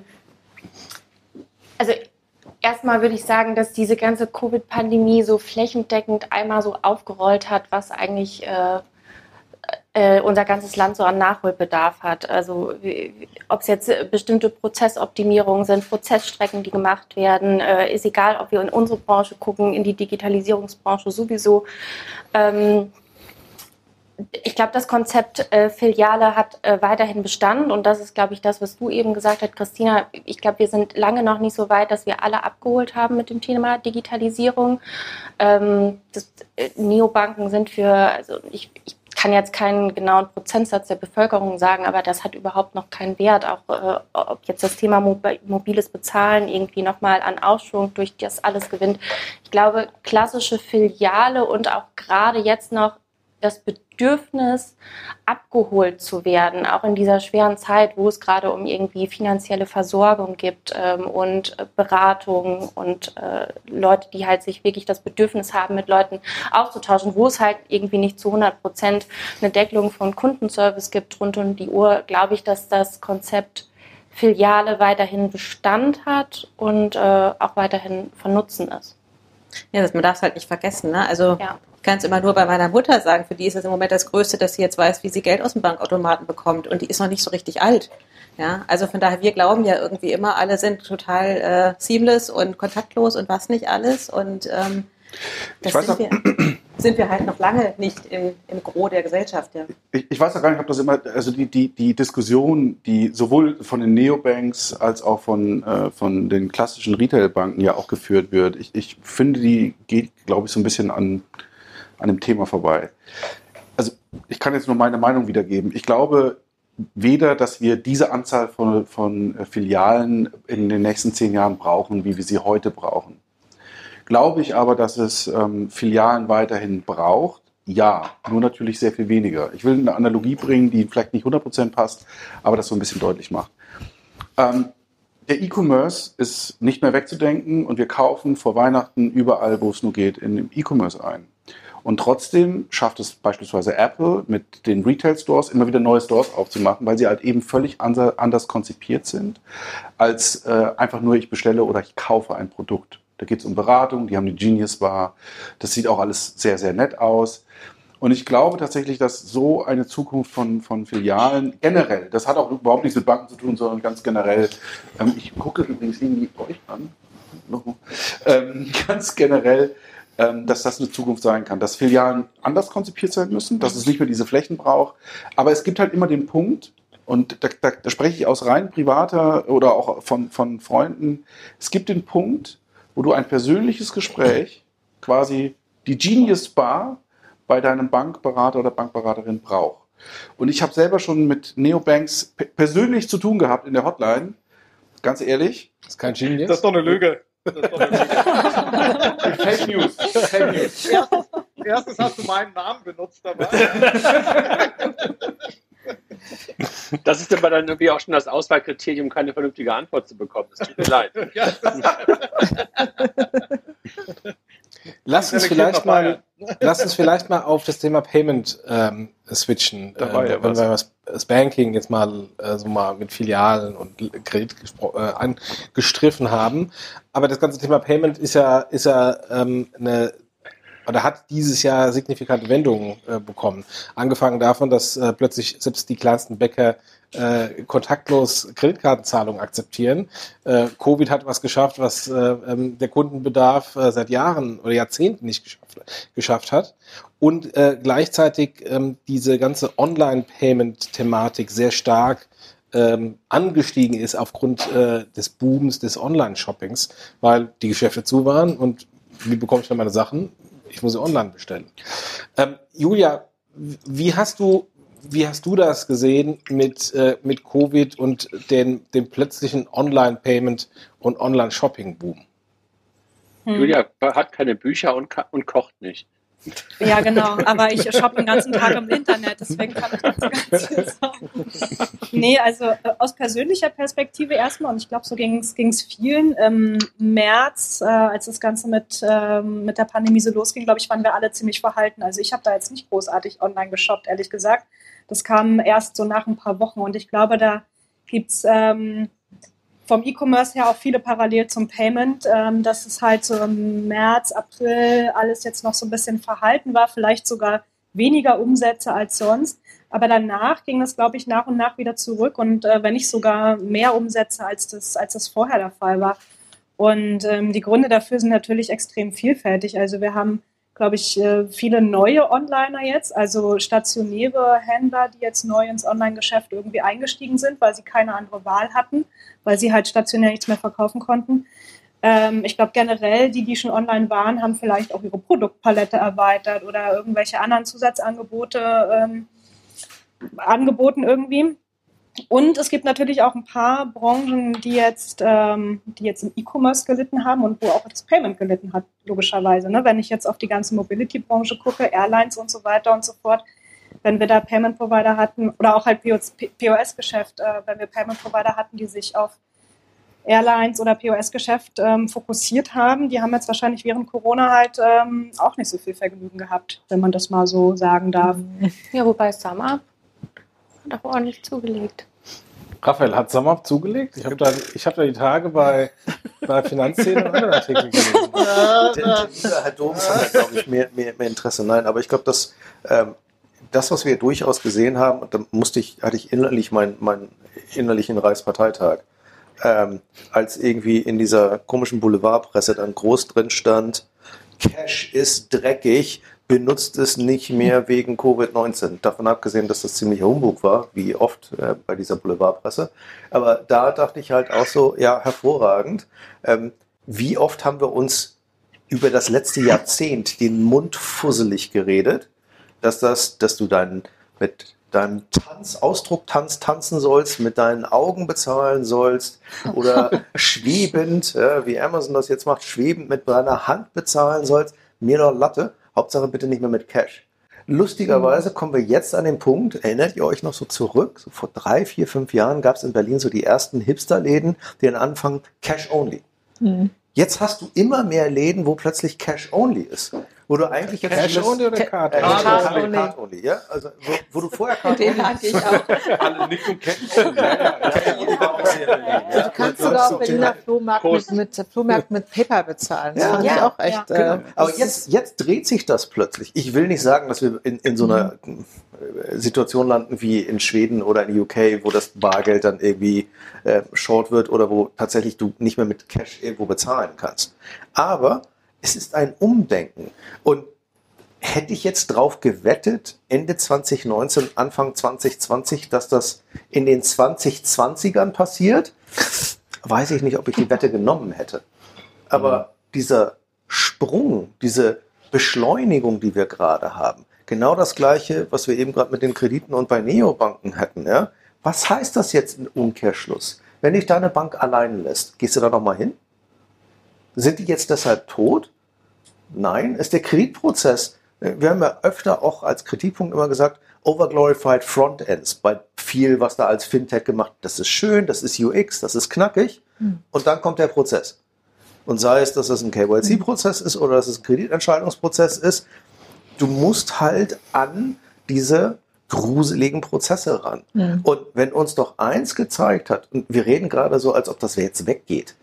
also erstmal würde ich sagen, dass diese ganze Covid-Pandemie so flächendeckend einmal so aufgerollt hat, was eigentlich äh, äh, unser ganzes Land so an Nachholbedarf hat. Also ob es jetzt bestimmte Prozessoptimierungen sind, Prozessstrecken, die gemacht werden, äh, ist egal, ob wir in unsere Branche gucken, in die Digitalisierungsbranche sowieso. Ähm, ich glaube, das Konzept äh, Filiale hat äh, weiterhin Bestand und das ist, glaube ich, das, was du eben gesagt hast, Christina. Ich glaube, wir sind lange noch nicht so weit, dass wir alle abgeholt haben mit dem Thema Digitalisierung. Ähm, das, äh, Neobanken sind für, also ich, ich kann jetzt keinen genauen Prozentsatz der Bevölkerung sagen, aber das hat überhaupt noch keinen Wert, auch äh, ob jetzt das Thema mobiles Bezahlen irgendwie nochmal an Aufschwung durch das alles gewinnt. Ich glaube, klassische Filiale und auch gerade jetzt noch das Bedürfnis, abgeholt zu werden, auch in dieser schweren Zeit, wo es gerade um irgendwie finanzielle Versorgung gibt ähm, und äh, Beratung und äh, Leute, die halt sich wirklich das Bedürfnis haben, mit Leuten auszutauschen, wo es halt irgendwie nicht zu 100 Prozent eine Deckelung von Kundenservice gibt rund um die Uhr, glaube ich, dass das Konzept Filiale weiterhin Bestand hat und äh, auch weiterhin von Nutzen ist. Ja, das, man darf es halt nicht vergessen. Ne? Also ja. Ich kann es immer nur bei meiner Mutter sagen. Für die ist es im Moment das Größte, dass sie jetzt weiß, wie sie Geld aus dem Bankautomaten bekommt. Und die ist noch nicht so richtig alt. Ja, also von daher, wir glauben ja irgendwie immer, alle sind total äh, seamless und kontaktlos und was nicht alles. Und ähm, das sind wir, sind wir, halt noch lange nicht im, im Gros der Gesellschaft. Ja. Ich, ich weiß auch gar nicht, ob das immer, also die, die, die Diskussion, die sowohl von den Neobanks als auch von, äh, von den klassischen Retailbanken ja auch geführt wird. Ich, ich finde, die geht, glaube ich, so ein bisschen an an dem Thema vorbei. Also ich kann jetzt nur meine Meinung wiedergeben. Ich glaube, weder, dass wir diese Anzahl von, von Filialen in den nächsten zehn Jahren brauchen, wie wir sie heute brauchen. Glaube ich aber, dass es ähm, Filialen weiterhin braucht? Ja, nur natürlich sehr viel weniger. Ich will eine Analogie bringen, die vielleicht nicht 100% passt, aber das so ein bisschen deutlich macht. Ähm, der E-Commerce ist nicht mehr wegzudenken und wir kaufen vor Weihnachten überall, wo es nur geht, in dem E-Commerce ein. Und trotzdem schafft es beispielsweise Apple mit den Retail-Stores immer wieder neue Stores aufzumachen, weil sie halt eben völlig anders konzipiert sind, als äh, einfach nur ich bestelle oder ich kaufe ein Produkt. Da geht es um Beratung, die haben die Genius Bar. Das sieht auch alles sehr, sehr nett aus. Und ich glaube tatsächlich, dass so eine Zukunft von, von Filialen generell, das hat auch überhaupt nichts mit Banken zu tun, sondern ganz generell, ähm, ich gucke übrigens irgendwie euch an, ähm, ganz generell, ähm, dass das eine Zukunft sein kann, dass Filialen anders konzipiert sein müssen, dass es nicht mehr diese Flächen braucht. Aber es gibt halt immer den Punkt, und da, da, da spreche ich aus rein privater oder auch von, von Freunden, es gibt den Punkt, wo du ein persönliches Gespräch, quasi die Genius Bar bei deinem Bankberater oder Bankberaterin brauchst. Und ich habe selber schon mit Neobanks persönlich zu tun gehabt in der Hotline. Ganz ehrlich. Das ist kein Genius. Das ist doch eine Lüge. Fake News. Fake News. Erstes, erstes hast du meinen Namen benutzt dabei. Das ist aber dann irgendwie auch schon das Auswahlkriterium, keine vernünftige Antwort zu bekommen. Es tut mir leid. Lass uns vielleicht mal, lass uns vielleicht mal auf das Thema Payment ähm, switchen. Da war äh, wenn was. wir das, das Banking jetzt mal äh, so mal mit Filialen und Kredit äh, angestriffen haben. Aber das ganze Thema Payment ist ja, ist ja ähm, eine oder hat dieses Jahr signifikante Wendungen äh, bekommen. Angefangen davon, dass äh, plötzlich selbst die kleinsten Bäcker äh, kontaktlos Kreditkartenzahlungen akzeptieren. Äh, Covid hat was geschafft, was äh, ähm, der Kundenbedarf äh, seit Jahren oder Jahrzehnten nicht geschafft, geschafft hat. Und äh, gleichzeitig ähm, diese ganze Online-Payment-Thematik sehr stark ähm, angestiegen ist aufgrund äh, des Booms des Online-Shoppings, weil die Geschäfte zu waren und wie bekomme ich dann meine Sachen? Ich muss sie online bestellen. Ähm, Julia, wie hast du wie hast du das gesehen mit, äh, mit Covid und den, dem plötzlichen Online-Payment und Online-Shopping-Boom? Hm. Julia hat keine Bücher und, und kocht nicht. Ja, genau. Aber ich shoppe den ganzen Tag im Internet, deswegen kann ich dazu ganz viel sagen. Nee, also äh, aus persönlicher Perspektive erstmal, und ich glaube, so ging es vielen. Im März, äh, als das Ganze mit, ähm, mit der Pandemie so losging, glaube ich, waren wir alle ziemlich verhalten. Also ich habe da jetzt nicht großartig online geshoppt, ehrlich gesagt. Das kam erst so nach ein paar Wochen. Und ich glaube, da gibt's ähm, vom E-Commerce her auch viele parallel zum Payment, ähm, dass es halt so im März, April alles jetzt noch so ein bisschen verhalten war, vielleicht sogar weniger Umsätze als sonst. Aber danach ging das, glaube ich, nach und nach wieder zurück und äh, wenn nicht sogar mehr Umsätze, als das, als das vorher der Fall war. Und ähm, die Gründe dafür sind natürlich extrem vielfältig. Also wir haben, glaube ich, äh, viele neue Onliner jetzt, also stationäre Händler, die jetzt neu ins Online-Geschäft irgendwie eingestiegen sind, weil sie keine andere Wahl hatten, weil sie halt stationär nichts mehr verkaufen konnten. Ähm, ich glaube generell, die, die schon online waren, haben vielleicht auch ihre Produktpalette erweitert oder irgendwelche anderen Zusatzangebote ähm, angeboten irgendwie. Und es gibt natürlich auch ein paar Branchen, die jetzt, ähm, die jetzt im E-Commerce gelitten haben und wo auch das Payment gelitten hat, logischerweise. Ne? Wenn ich jetzt auf die ganze Mobility-Branche gucke, Airlines und so weiter und so fort, wenn wir da Payment Provider hatten oder auch halt POS-Geschäft, äh, wenn wir Payment Provider hatten, die sich auf Airlines oder POS-Geschäft ähm, fokussiert haben, die haben jetzt wahrscheinlich während Corona halt ähm, auch nicht so viel Vergnügen gehabt, wenn man das mal so sagen darf. Ja, wobei Summer hat auch ordentlich zugelegt. Raphael, hat Sommer zugelegt? Ich habe da, ich hab da die Tage bei, bei Finanzszene und anderen Artikeln gelesen. Der, Herr Doms hat da, glaube ich, mehr, mehr, mehr Interesse. Nein, aber ich glaube, dass ähm, das, was wir durchaus gesehen haben, und da musste ich, hatte ich innerlich meinen mein innerlichen Reichsparteitag, ähm, als irgendwie in dieser komischen Boulevardpresse dann groß drin stand, Cash ist dreckig, benutzt es nicht mehr wegen Covid-19. Davon abgesehen, dass das ziemlich Humbug war, wie oft äh, bei dieser Boulevardpresse. Aber da dachte ich halt auch so, ja, hervorragend. Ähm, wie oft haben wir uns über das letzte Jahrzehnt den Mund fusselig geredet, dass das, dass du dein, mit deinem Tanz, Ausdrucktanz tanzen sollst, mit deinen Augen bezahlen sollst oder schwebend, ja, wie Amazon das jetzt macht, schwebend mit deiner Hand bezahlen sollst, mir doch Latte. Hauptsache bitte nicht mehr mit Cash. Lustigerweise kommen wir jetzt an den Punkt, erinnert ihr euch noch so zurück? So vor drei, vier, fünf Jahren gab es in Berlin so die ersten Hipster-Läden, die dann anfangen Cash Only. Mhm. Jetzt hast du immer mehr Läden, wo plötzlich Cash Only ist. Wo du eigentlich jetzt Cash only oder Card Äh, only? Card Card only. only. Card only, ja? Also, wo, wo du vorher Card Den hatte ich auch. Alle nicken kennen. Ja, ja, ja. Du kannst sogar auf Berliner Flohmarkt mit, mit, Flohmarkt mit Paper bezahlen. Das Ja. fand ich auch echt. Genau. Äh, Aber das jetzt, jetzt dreht sich das plötzlich. Ich will nicht sagen, dass wir in, in so einer äh, Situation landen wie in Schweden oder in UK, wo das Bargeld dann irgendwie äh, short wird oder wo tatsächlich du nicht mehr mit Cash irgendwo bezahlen kannst. Aber es ist ein Umdenken. Und hätte ich jetzt drauf gewettet, Ende 2019, Anfang 2020, dass das in den 2020ern passiert, weiß ich nicht, ob ich die Wette genommen hätte. Aber dieser Sprung, diese Beschleunigung, die wir gerade haben, genau das gleiche, was wir eben gerade mit den Krediten und bei Neobanken hatten, ja? Was heißt das jetzt im Umkehrschluss? Wenn dich deine Bank allein lässt, gehst du da nochmal hin? Sind die jetzt deshalb tot? Nein, ist der Kreditprozess. Wir haben ja öfter auch als Kritikpunkt immer gesagt, overglorified Frontends bei viel, was da als Fintech gemacht. Das ist schön, das ist UX, das ist knackig. Und dann kommt der Prozess. Und sei es, dass es ein KYC-Prozess ist oder dass es ein Kreditentscheidungsprozess ist, du musst halt an diese gruseligen Prozesse ran. Und wenn uns doch eins gezeigt hat, und wir reden gerade so, als ob das jetzt weggeht.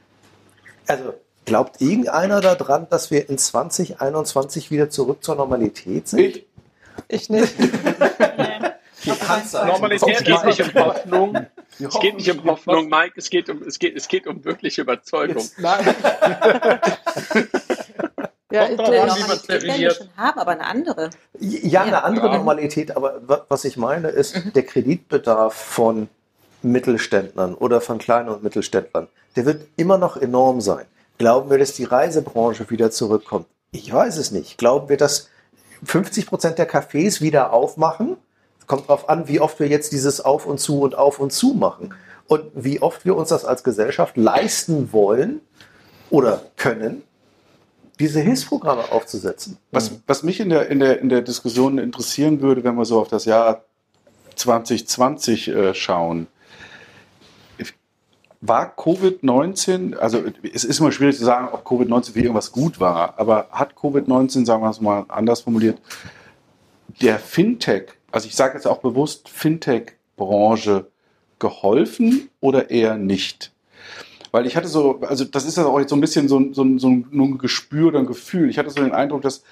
Also glaubt irgendeiner daran, dass wir in 2021 wieder zurück zur Normalität sind? Ich, ich nicht. Es geht nicht um Hoffnung. Es geht nicht um Hoffnung, Mike. Es geht um, es geht, es geht um wirkliche Überzeugung. jetzt, nein. Ja, Kommt drauf an, wie man Normalität werden wir definiert. schon haben, aber eine andere. Ja, eine andere Ja. Normalität, aber wa- was ich meine ist, der Kreditbedarf von Mittelständlern oder von kleinen und Mittelständlern, der wird immer noch enorm sein. Glauben wir, dass die Reisebranche wieder zurückkommt? Ich weiß es nicht. Glauben wir, dass 50 Prozent der Cafés wieder aufmachen? Kommt darauf an, wie oft wir jetzt dieses Auf und Zu und Auf und Zu machen. Und wie oft wir uns das als Gesellschaft leisten wollen oder können, diese Hilfsprogramme aufzusetzen. Was, was mich in der, in, der, in der Diskussion interessieren würde, wenn wir so auf das Jahr 2020 äh, schauen, war Covid-19, also es ist immer schwierig zu sagen, ob Covid-19 für irgendwas gut war, aber hat Covid-19, sagen wir es mal anders formuliert, der Fintech, also ich sage jetzt auch bewusst Fintech-Branche geholfen oder eher nicht? Weil ich hatte so, also das ist ja auch jetzt so ein bisschen so, so, so ein Gespür oder ein Gefühl. Ich hatte so den Eindruck, dass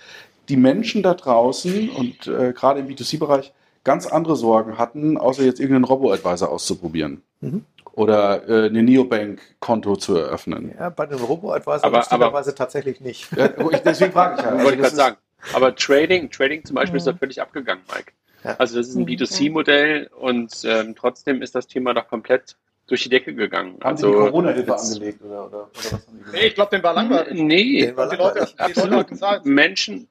die Menschen da draußen und äh, gerade im B2C-Bereich ganz andere Sorgen hatten, außer jetzt irgendeinen Robo-Advisor auszuprobieren. Mhm. Oder äh, eine Neobank-Konto zu eröffnen. Ja, bei den Robo-Advisor Aber- lustigerweise tatsächlich nicht. Ja, ich, deswegen frage ich ja. Also wollte ich das gerade sagen. Aber Trading, Trading zum Beispiel ist Ja. da völlig abgegangen, Mike. Ja. Also das ist ein Mhm. B2C-Modell und ähm, trotzdem ist das Thema doch komplett durch die Decke gegangen. Haben also, Sie die Corona-Hilfe jetzt- angelegt oder, oder, oder was haben? Nee, ich glaube, den war langweilig. Nee, Den war Die Leute, die Leute absolut. Zeit. Menschen,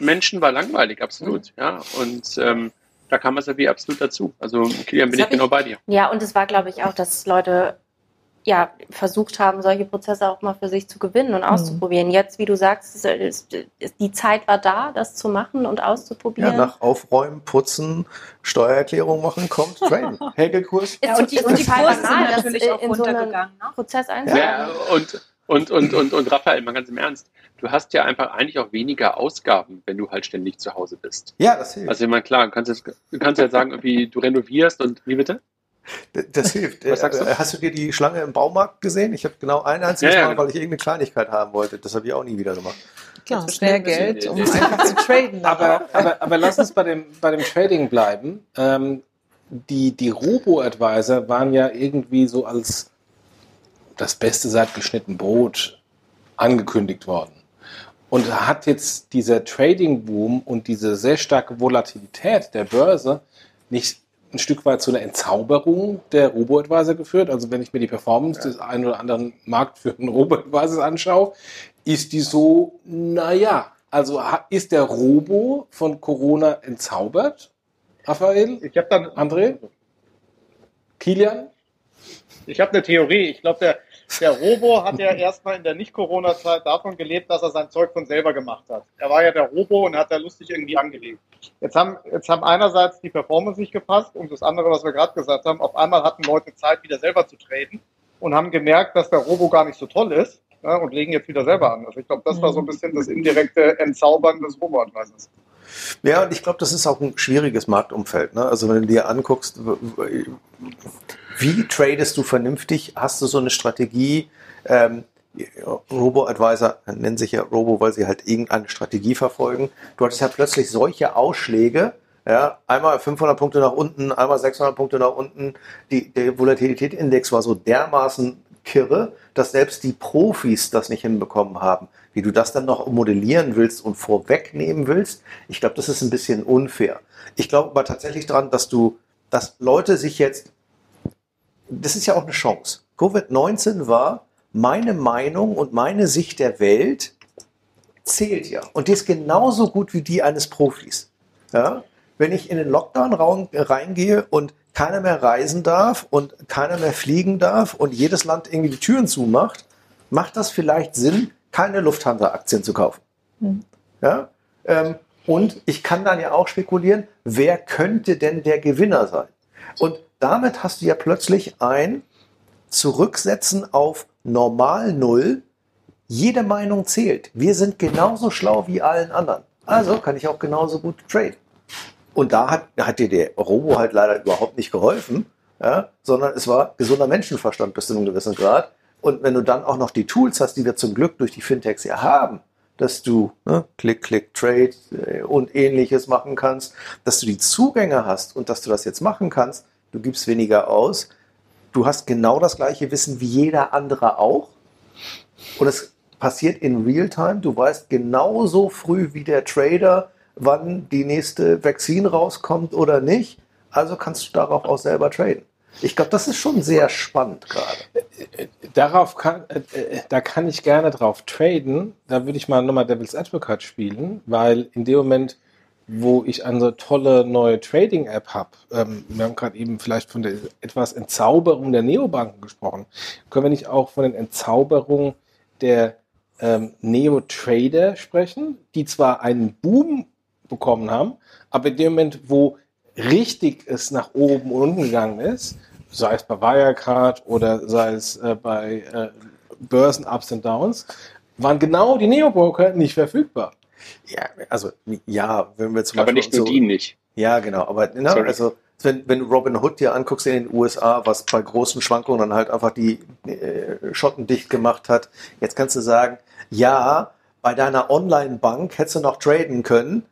Menschen war langweilig, absolut. Ja, und ähm, da kam es ja wie absolut dazu. Also Kilian, bin ich genau bei dir. Ja, und es war, glaube ich, auch, dass Leute ja versucht haben, solche Prozesse auch mal für sich zu gewinnen und auszuprobieren. Jetzt, wie du sagst, ist, ist, ist, die Zeit war da, das zu machen und Ja, auszuprobieren. nach Aufräumen, Putzen, Steuererklärung machen, kommt Traden. Häkelkurs? ist Ja, und die, ist und die Kurse sind natürlich auch in so einen runtergegangen. Ne? Prozess Ja. einzuladen. und, und, und, und, und Raphael, mal ganz im Ernst, du hast ja einfach eigentlich auch weniger Ausgaben, wenn du halt ständig zu Hause bist. Ja, das hilft. Also ich meine, klar, du kannst jetzt, du kannst ja sagen, irgendwie, du renovierst und wie bitte? Das hilft. Was sagst du? Äh, Hast du dir die Schlange im Baumarkt gesehen? Ich habe genau ein einziges Ja, ja, Mal, genau. weil ich irgendeine Kleinigkeit haben wollte. Das habe ich auch nie wieder gemacht. Klar, Das mehr Geld, um einfach zu traden. Aber, aber, aber lass uns bei dem, bei dem Trading bleiben. Ähm, die, die Robo-Advisor waren ja irgendwie so als das Beste seit geschnitten Brot angekündigt worden. Und hat jetzt dieser Trading-Boom und diese sehr starke Volatilität der Börse nicht ein Stück weit zu einer Entzauberung der Robo-Advisor geführt? Also wenn ich mir die Performance des einen oder anderen marktführenden Robo-Advisors anschaue, ist die so, naja, also ist der Robo von Corona entzaubert? Raphael? Ich habe dann André? Kilian? Ich habe eine Theorie. Ich glaube, der, der Robo hat ja erstmal in der Nicht-Corona-Zeit davon gelebt, dass er sein Zeug von selber gemacht hat. Er war ja der Robo und hat da lustig irgendwie angelegt. Jetzt haben, jetzt haben einerseits die Performance nicht gepasst und das andere, was wir gerade gesagt haben, auf einmal hatten Leute Zeit, wieder selber zu traden und haben gemerkt, dass der Robo gar nicht so toll ist ja, und legen jetzt wieder selber an. Also ich glaube, das war so ein bisschen das indirekte Entzaubern des Robo-Advisors. Ja, und ich glaube, das ist auch ein schwieriges Marktumfeld. Ne? Also wenn du dir anguckst, wie tradest du vernünftig? Hast du so eine Strategie? Ähm, Robo-Advisor nennen sich ja Robo, weil sie halt irgendeine Strategie verfolgen. Du hattest ja plötzlich solche Ausschläge, ja, einmal 500 Punkte nach unten, einmal 600 Punkte nach unten. Die, der Volatilitätsindex war so dermaßen kirre, dass selbst die Profis das nicht hinbekommen haben. Wie du das dann noch modellieren willst und vorwegnehmen willst, ich glaube, das ist ein bisschen unfair. Ich glaube aber tatsächlich dran, dass du, dass Leute sich jetzt, das ist ja auch eine Chance. Covid-19 war meine Meinung und meine Sicht der Welt zählt ja. Und die ist genauso gut wie die eines Profis. Ja? Wenn ich in den Lockdown reingehe und keiner mehr reisen darf und keiner mehr fliegen darf und jedes Land irgendwie die Türen zumacht, macht das vielleicht Sinn, keine Lufthansa-Aktien zu kaufen. Mhm. Ja? Ähm, und ich kann dann ja auch spekulieren, wer könnte denn der Gewinner sein? Und damit hast du ja plötzlich ein Zurücksetzen auf Normal Null. Jede Meinung zählt. Wir sind genauso schlau wie allen anderen. Also kann ich auch genauso gut traden. Und da hat, hat dir der Robo halt leider überhaupt nicht geholfen, ja, sondern es war gesunder Menschenverstand bis zu einem gewissen Grad. Und wenn du dann auch noch die Tools hast, die wir zum Glück durch die Fintechs ja haben, dass du ne, Click, Click, Trade äh, und ähnliches machen kannst, dass du die Zugänge hast und dass du das jetzt machen kannst, du gibst weniger aus, du hast genau das gleiche Wissen wie jeder andere auch. Und es passiert in Realtime, du weißt genauso früh wie der Trader, wann die nächste Vakzin rauskommt oder nicht, also kannst du darauf auch selber traden. Ich glaube, das ist schon sehr spannend gerade. Darauf kann, äh, äh, da kann ich gerne drauf traden. Da würde ich mal nochmal Devil's Advocate spielen, weil in dem Moment, wo ich eine tolle neue Trading-App habe, ähm, wir haben gerade eben vielleicht von der etwas Entzauberung der Neobanken gesprochen, können wir nicht auch von den Entzauberungen der ähm, Neo-Trader sprechen, die zwar einen Boom bekommen haben, aber in dem Moment, wo richtig es nach oben und unten gegangen ist, sei es bei Wirecard oder sei es äh, bei äh, Börsen-Ups und Downs, waren genau die Neo-Broker nicht verfügbar. Ja, also ja, wenn wir zum Aber Beispiel nicht nur so, die nicht. Ja, genau. Aber ne, Sorry. also wenn, wenn du Robin Hood dir anguckst in den USA, was bei großen Schwankungen dann halt einfach die äh, Schotten dicht gemacht hat, jetzt kannst du sagen, ja, bei deiner Online-Bank hättest du noch traden können.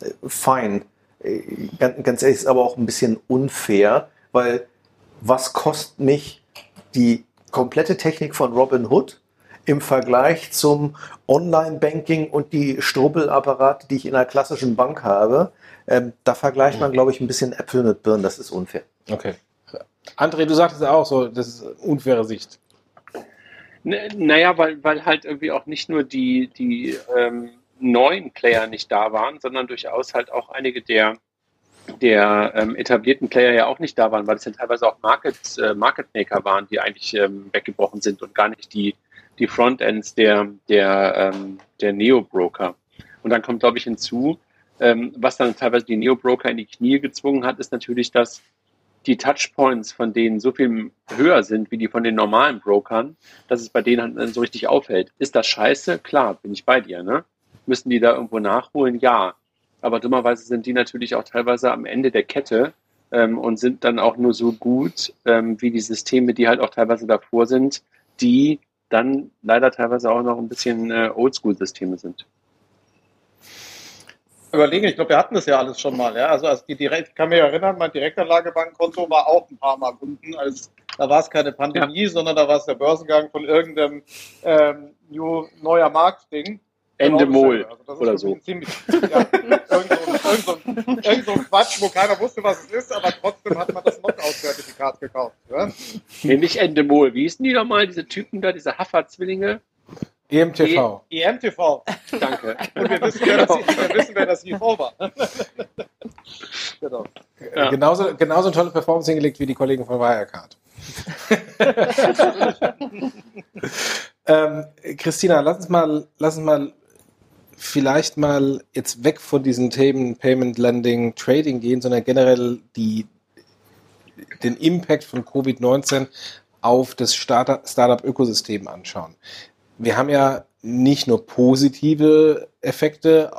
Äh, Fein. Äh, Ganz, ganz ehrlich, ist aber auch ein bisschen unfair, weil was kostet mich die komplette Technik von Robin Hood im Vergleich zum Online-Banking und die Strubbelapparate, die ich in einer klassischen Bank habe? Ähm, da vergleicht man, glaube ich, ein bisschen Äpfel mit Birnen. Das ist unfair. Okay. André, du sagtest ja auch so, das ist eine unfaire Sicht. N- Naja, weil, weil halt irgendwie auch nicht nur die, die ähm, neuen Player nicht da waren, sondern durchaus halt auch einige der, der ähm, etablierten Player ja auch nicht da waren, weil es ja teilweise auch Market, äh, Market Maker waren, die eigentlich ähm, weggebrochen sind und gar nicht die, die Frontends der, der, ähm, der Neo-Broker. Und dann kommt, glaube ich, hinzu, ähm, was dann teilweise die Neo-Broker in die Knie gezwungen hat, ist natürlich, dass die Touchpoints von denen so viel höher sind wie die von den normalen Brokern, dass es bei denen halt so richtig auffällt. Ist das scheiße? Klar, bin ich bei dir. Ne? Müssen die da irgendwo nachholen? Ja. Aber dummerweise sind die natürlich auch teilweise am Ende der Kette ähm, und sind dann auch nur so gut ähm, wie die Systeme, die halt auch teilweise davor sind, die dann leider teilweise auch noch ein bisschen äh, Oldschool-Systeme sind. Überlegen, ich glaube, wir hatten das ja alles schon mal. Ja? Also, als die direkt, ich kann mich erinnern, mein Direktanlagebankkonto war auch ein paar Mal unten. Als, da war es keine Pandemie, sondern da war es der Börsengang von irgendeinem ähm, new, neuer Marktding. Ende Genau Mol dasselbe. Also das oder ist so. Ziemlich, ja, irgend, so, ein- irgend, so, ein- Quatsch, wo keiner wusste, was es ist, aber trotzdem hat man das Knockout-Zertifikat gekauft. Ja? Nee, nicht Endemol. Wie hießen die nochmal, diese Typen da, diese Haffer-Zwillinge? EMTV. E EMTV. Danke. Und wir wissen, wer das, wir wissen, wer das CFO war. genau. Ja. Genauso, genauso eine tolle Performance hingelegt wie die Kollegen von Wirecard. ähm, Christina, lass uns mal, lass uns mal vielleicht mal jetzt weg von diesen Themen Payment, Lending, Trading gehen, sondern generell die, den Impact von Covid-19 auf das Startup- Startup-Ökosystem anschauen. Wir haben ja nicht nur positive Effekte,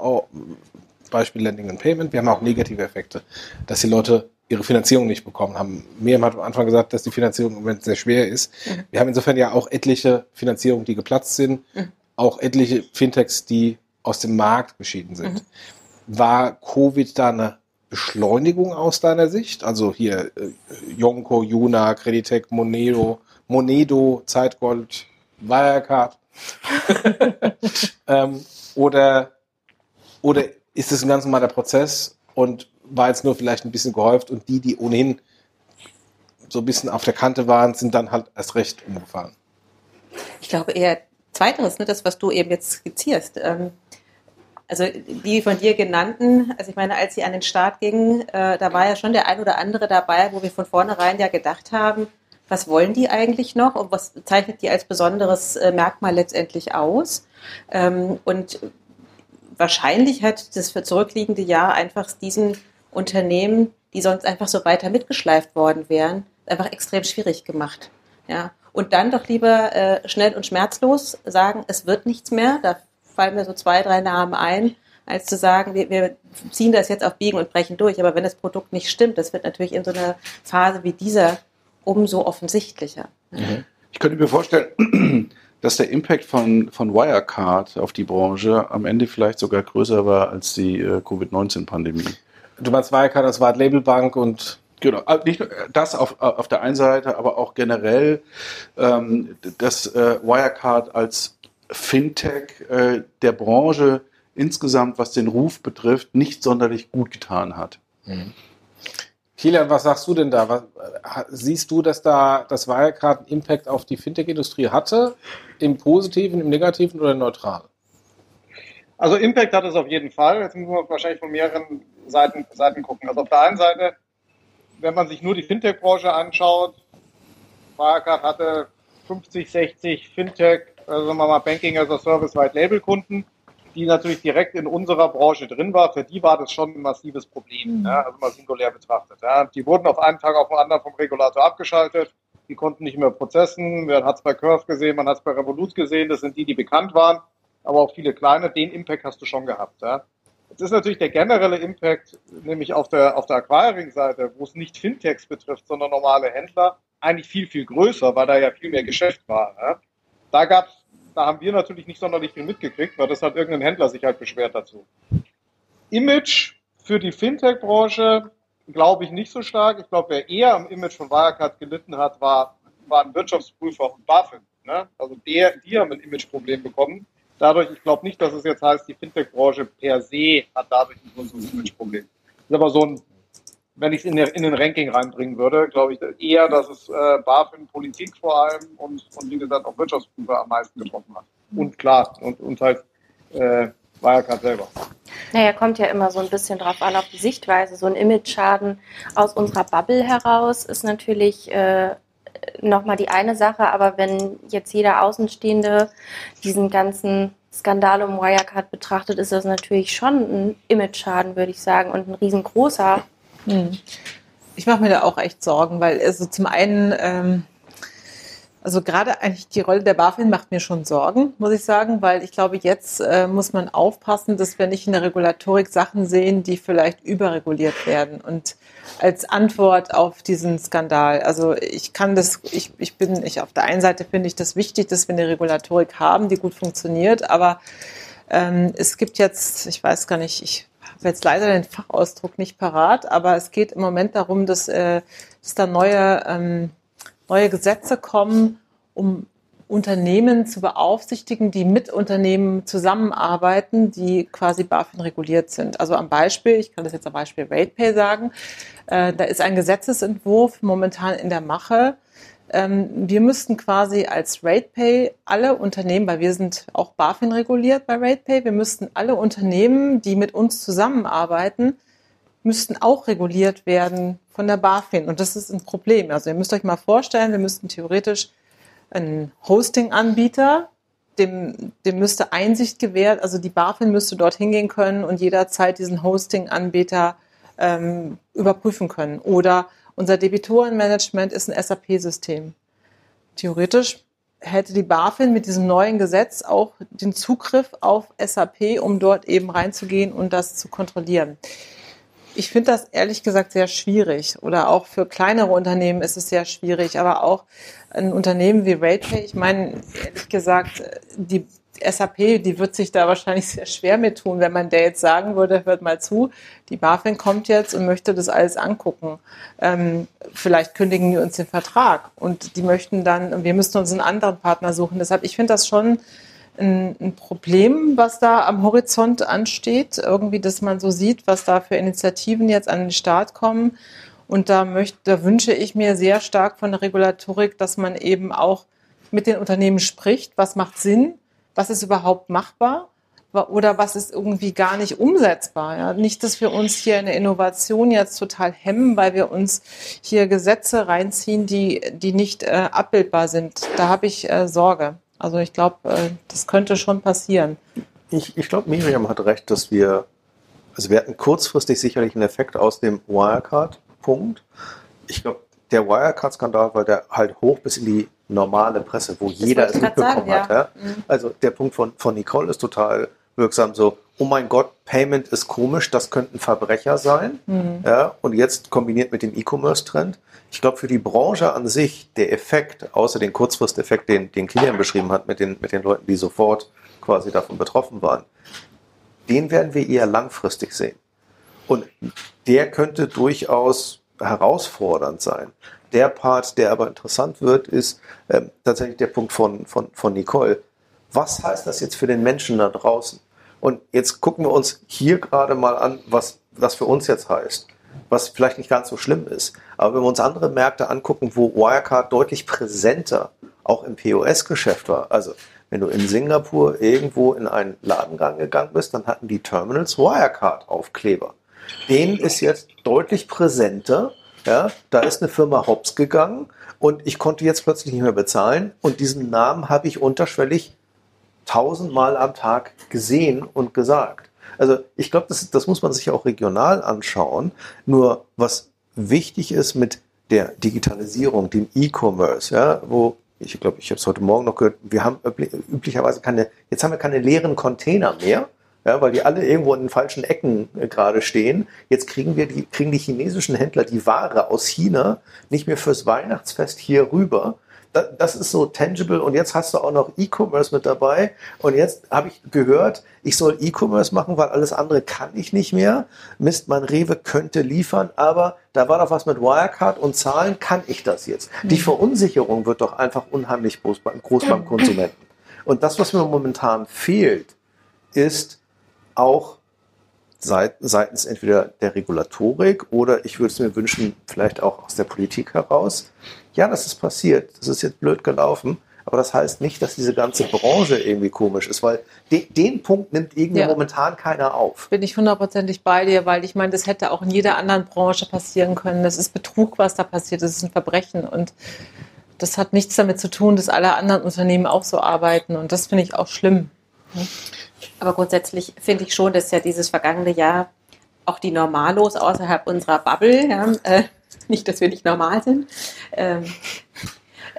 Beispiel Lending und Payment, wir haben auch negative Effekte, dass die Leute ihre Finanzierung nicht bekommen haben. Miriam hat am Anfang gesagt, dass die Finanzierung im Moment sehr schwer ist. Mhm. Wir haben insofern ja auch etliche Finanzierungen, die geplatzt sind, Mhm. auch etliche Fintechs, die aus dem Markt geschieden sind. Mhm. War Covid da eine Beschleunigung aus deiner Sicht? Also hier äh, Yonko, Juna, Creditec, Monedo, Monedo, Zeitgold, Wirecard. ähm, oder, oder ist es ein ganz normaler Prozess und war jetzt nur vielleicht ein bisschen gehäuft und die, die ohnehin so ein bisschen auf der Kante waren, sind dann halt erst recht umgefahren? Ich glaube eher zweiteres, ne, das, was du eben jetzt skizzierst. Ähm, also die von dir genannten, also ich meine, als sie an den Start gingen, äh, da war ja schon der ein oder andere dabei, wo wir von vornherein ja gedacht haben, was wollen die eigentlich noch und was zeichnet die als besonderes äh, Merkmal letztendlich aus? Ähm, und wahrscheinlich hat das für zurückliegende Jahr einfach diesen Unternehmen, die sonst einfach so weiter mitgeschleift worden wären, einfach extrem schwierig gemacht. Ja. Und dann doch lieber äh, schnell und schmerzlos sagen, es wird nichts mehr. Da fallen mir so zwei, drei Namen ein, als zu sagen, wir, wir ziehen das jetzt auf Biegen und Brechen durch. Aber wenn das Produkt nicht stimmt, das wird natürlich in so einer Phase wie dieser umso offensichtlicher. Ich könnte mir vorstellen, dass der Impact von, von Wirecard auf die Branche am Ende vielleicht sogar größer war als die äh, Covid-19-Pandemie. Du meinst Wirecard als White Label Bank und Genau, also nicht nur das auf, auf der einen Seite, aber auch generell, ähm, dass äh, Wirecard als Fintech äh, der Branche insgesamt, was den Ruf betrifft, nicht sonderlich gut getan hat. Kilian, was sagst du denn da? Was, siehst du, dass da das Wirecard einen Impact auf die Fintech-Industrie hatte? Im Positiven, im Negativen oder neutral? Also Impact hat es auf jeden Fall. Jetzt müssen wir wahrscheinlich von mehreren Seiten, Seiten gucken. Also auf der einen Seite, wenn man sich nur die Fintech-Branche anschaut, Wirecard hatte 50, 60 Fintech, sagen wir mal Banking as a Service White Label Kunden, die natürlich direkt in unserer Branche drin war. Für die war das schon ein massives Problem, ja, also mal singulär betrachtet. Ja. Die wurden auf einen Tag auf den anderen vom Regulator abgeschaltet. Die konnten nicht mehr prozessen. Man hat es bei Curve gesehen, man hat es bei Revolut gesehen. Das sind die, die bekannt waren aber auch viele kleine. Den Impact hast du schon gehabt. Ja. Jetzt ist natürlich der generelle Impact, nämlich auf der, auf der Acquiring-Seite, wo es nicht Fintechs betrifft, sondern normale Händler, eigentlich viel, viel größer, weil da ja viel mehr Geschäft war. Ja. Da gab's, da haben wir natürlich nicht sonderlich viel mitgekriegt, weil das hat irgendein Händler sich halt beschwert dazu. Image für die Fintech-Branche glaube ich nicht so stark. Ich glaube, wer eher am Image von Wirecard gelitten hat, war, waren Wirtschaftsprüfer und BaFin. Ne? Also der, die haben ein Imageproblem bekommen. Dadurch, ich glaube nicht, dass es jetzt heißt, die Fintech-Branche per se hat dadurch ein größeres Imageproblem. Das ist aber so ein, wenn ich es in, der- in den Ranking reinbringen würde, glaube ich eher, dass es äh, BaFin, Politik vor allem und, und wie gesagt auch Wirtschaftsprüfer am meisten getroffen hat. Und klar, und, und halt äh, Wirecard selber. Naja, kommt ja immer so ein bisschen drauf an, auf die Sichtweise. So ein Image-Schaden aus unserer Bubble heraus ist natürlich äh, nochmal die eine Sache, aber wenn jetzt jeder Außenstehende diesen ganzen Skandal um Wirecard betrachtet, ist das natürlich schon ein Image-Schaden, würde ich sagen, und ein riesengroßer. Hm. Ich mache mir da auch echt Sorgen, weil also zum einen, ähm, also gerade eigentlich die Rolle der BaFin macht mir schon Sorgen, muss ich sagen, weil ich glaube, jetzt äh, muss man aufpassen, dass wir nicht in der Regulatorik Sachen sehen, die vielleicht überreguliert werden und als Antwort auf diesen Skandal. Also ich kann das, ich, ich bin, ich auf der einen Seite finde ich das wichtig, dass wir eine Regulatorik haben, die gut funktioniert, aber ähm, es gibt jetzt, ich weiß gar nicht, ich habe jetzt leider den Fachausdruck nicht parat, aber es geht im Moment darum, dass, äh, dass da neue, ähm, neue Gesetze kommen, um Unternehmen zu beaufsichtigen, die mit Unternehmen zusammenarbeiten, die quasi BaFin reguliert sind. Also am Beispiel, ich kann das jetzt am Beispiel RatePay sagen, äh, da ist ein Gesetzesentwurf momentan in der Mache, wir müssten quasi als RatePay alle Unternehmen, weil wir sind auch BaFin reguliert bei RatePay, wir müssten alle Unternehmen, die mit uns zusammenarbeiten, müssten auch reguliert werden von der BaFin. Und das ist ein Problem. Also ihr müsst euch mal vorstellen, wir müssten theoretisch einen Hosting-Anbieter, dem, dem müsste Einsicht gewährt, also die BaFin müsste dort hingehen können und jederzeit diesen Hosting-Anbieter ähm, überprüfen können. Oder unser Debitorenmanagement ist ein SAP-System. Theoretisch hätte die BaFin mit diesem neuen Gesetz auch den Zugriff auf SAP, um dort eben reinzugehen und das zu kontrollieren. Ich finde das ehrlich gesagt sehr schwierig. Oder auch für kleinere Unternehmen ist es sehr schwierig. Aber auch ein Unternehmen wie RatePay, ich meine, ehrlich gesagt, die SAP, die wird sich da wahrscheinlich sehr schwer mit tun, wenn man der jetzt sagen würde, hört mal zu, die BaFin kommt jetzt und möchte das alles angucken. Ähm, vielleicht kündigen die uns den Vertrag und die möchten dann, wir müssten uns einen anderen Partner suchen. Deshalb, ich finde das schon ein, ein Problem, was da am Horizont ansteht. Irgendwie, dass man so sieht, was da für Initiativen jetzt an den Start kommen. Und da möchte, da wünsche ich mir sehr stark von der Regulatorik, dass man eben auch mit den Unternehmen spricht. Was macht Sinn? Was ist überhaupt machbar? Oder was ist irgendwie gar nicht umsetzbar? Ja? Nicht, dass wir uns hier in der Innovation jetzt total hemmen, weil wir uns hier Gesetze reinziehen, die, die nicht äh, abbildbar sind. Da habe ich äh, Sorge. Also ich glaube, äh, das könnte schon passieren. Ich, ich glaube, Miriam hat recht, dass wir, also wir hatten kurzfristig sicherlich einen Effekt aus dem Wirecard-Punkt. Ich glaube, der Wirecard-Skandal war der halt hoch bis in die normale Presse, wo das jeder es mitbekommen sagen, hat. Ja. Mhm. Also der Punkt von, von Nicole ist total wirksam so, oh mein Gott, Payment ist komisch, das könnten Verbrecher sein. Mhm. Ja, und jetzt kombiniert mit dem E-Commerce-Trend. Ich glaube, für die Branche an sich, der Effekt, außer den Kurzfristeffekt, den, den Kilian beschrieben hat, mit den, mit den Leuten, die sofort quasi davon betroffen waren, den werden wir eher langfristig sehen. Und der könnte durchaus herausfordernd sein. Der Part, der aber interessant wird, ist äh, tatsächlich der Punkt von, von, von Nicole. Was heißt das jetzt für den Menschen da draußen? Und jetzt gucken wir uns hier gerade mal an, was das für uns jetzt heißt was vielleicht nicht ganz so schlimm ist. Aber wenn wir uns andere Märkte angucken, wo Wirecard deutlich präsenter auch im POS-Geschäft war, also wenn du in Singapur irgendwo in einen Ladengang gegangen bist, dann hatten die Terminals Wirecard-Aufkleber. Den ist jetzt deutlich präsenter. Ja, da ist eine Firma hops gegangen und ich konnte jetzt plötzlich nicht mehr bezahlen und diesen Namen habe ich unterschwellig tausendmal am Tag gesehen und gesagt. Also ich glaube, das, das muss man sich auch regional anschauen. Nur was wichtig ist mit der Digitalisierung, dem E-Commerce, ja, wo ich glaube, ich habe es heute Morgen noch gehört, wir haben üblicherweise keine, jetzt haben wir keine leeren Container mehr, ja, weil die alle irgendwo in den falschen Ecken äh, gerade stehen. Jetzt kriegen wir die, kriegen die chinesischen Händler die Ware aus China nicht mehr fürs Weihnachtsfest hier rüber, das ist so tangible und jetzt hast du auch noch E-Commerce mit dabei und jetzt habe ich gehört, ich soll E-Commerce machen, weil alles andere kann ich nicht mehr. Mist, mein Rewe könnte liefern, aber da war doch was mit Wirecard und Zahlen, kann ich das jetzt? Die mhm. Verunsicherung wird doch einfach unheimlich groß beim Konsumenten. Und das, was mir momentan fehlt, ist auch seitens entweder der Regulatorik oder ich würde es mir wünschen, vielleicht auch aus der Politik heraus, ja, das ist passiert, das ist jetzt blöd gelaufen, aber das heißt nicht, dass diese ganze Branche irgendwie komisch ist, weil de den Punkt nimmt irgendwie ja. momentan keiner auf. Bin ich hundertprozentig bei dir, weil ich meine, das hätte auch in jeder anderen Branche passieren können. Das ist Betrug, was da passiert, das ist ein Verbrechen und das hat nichts damit zu tun, dass alle anderen Unternehmen auch so arbeiten und das finde ich auch schlimm. Aber grundsätzlich finde ich schon, dass ja dieses vergangene Jahr auch die Normalos außerhalb unserer Bubble ja, äh, nicht, dass wir nicht normal sind, ähm,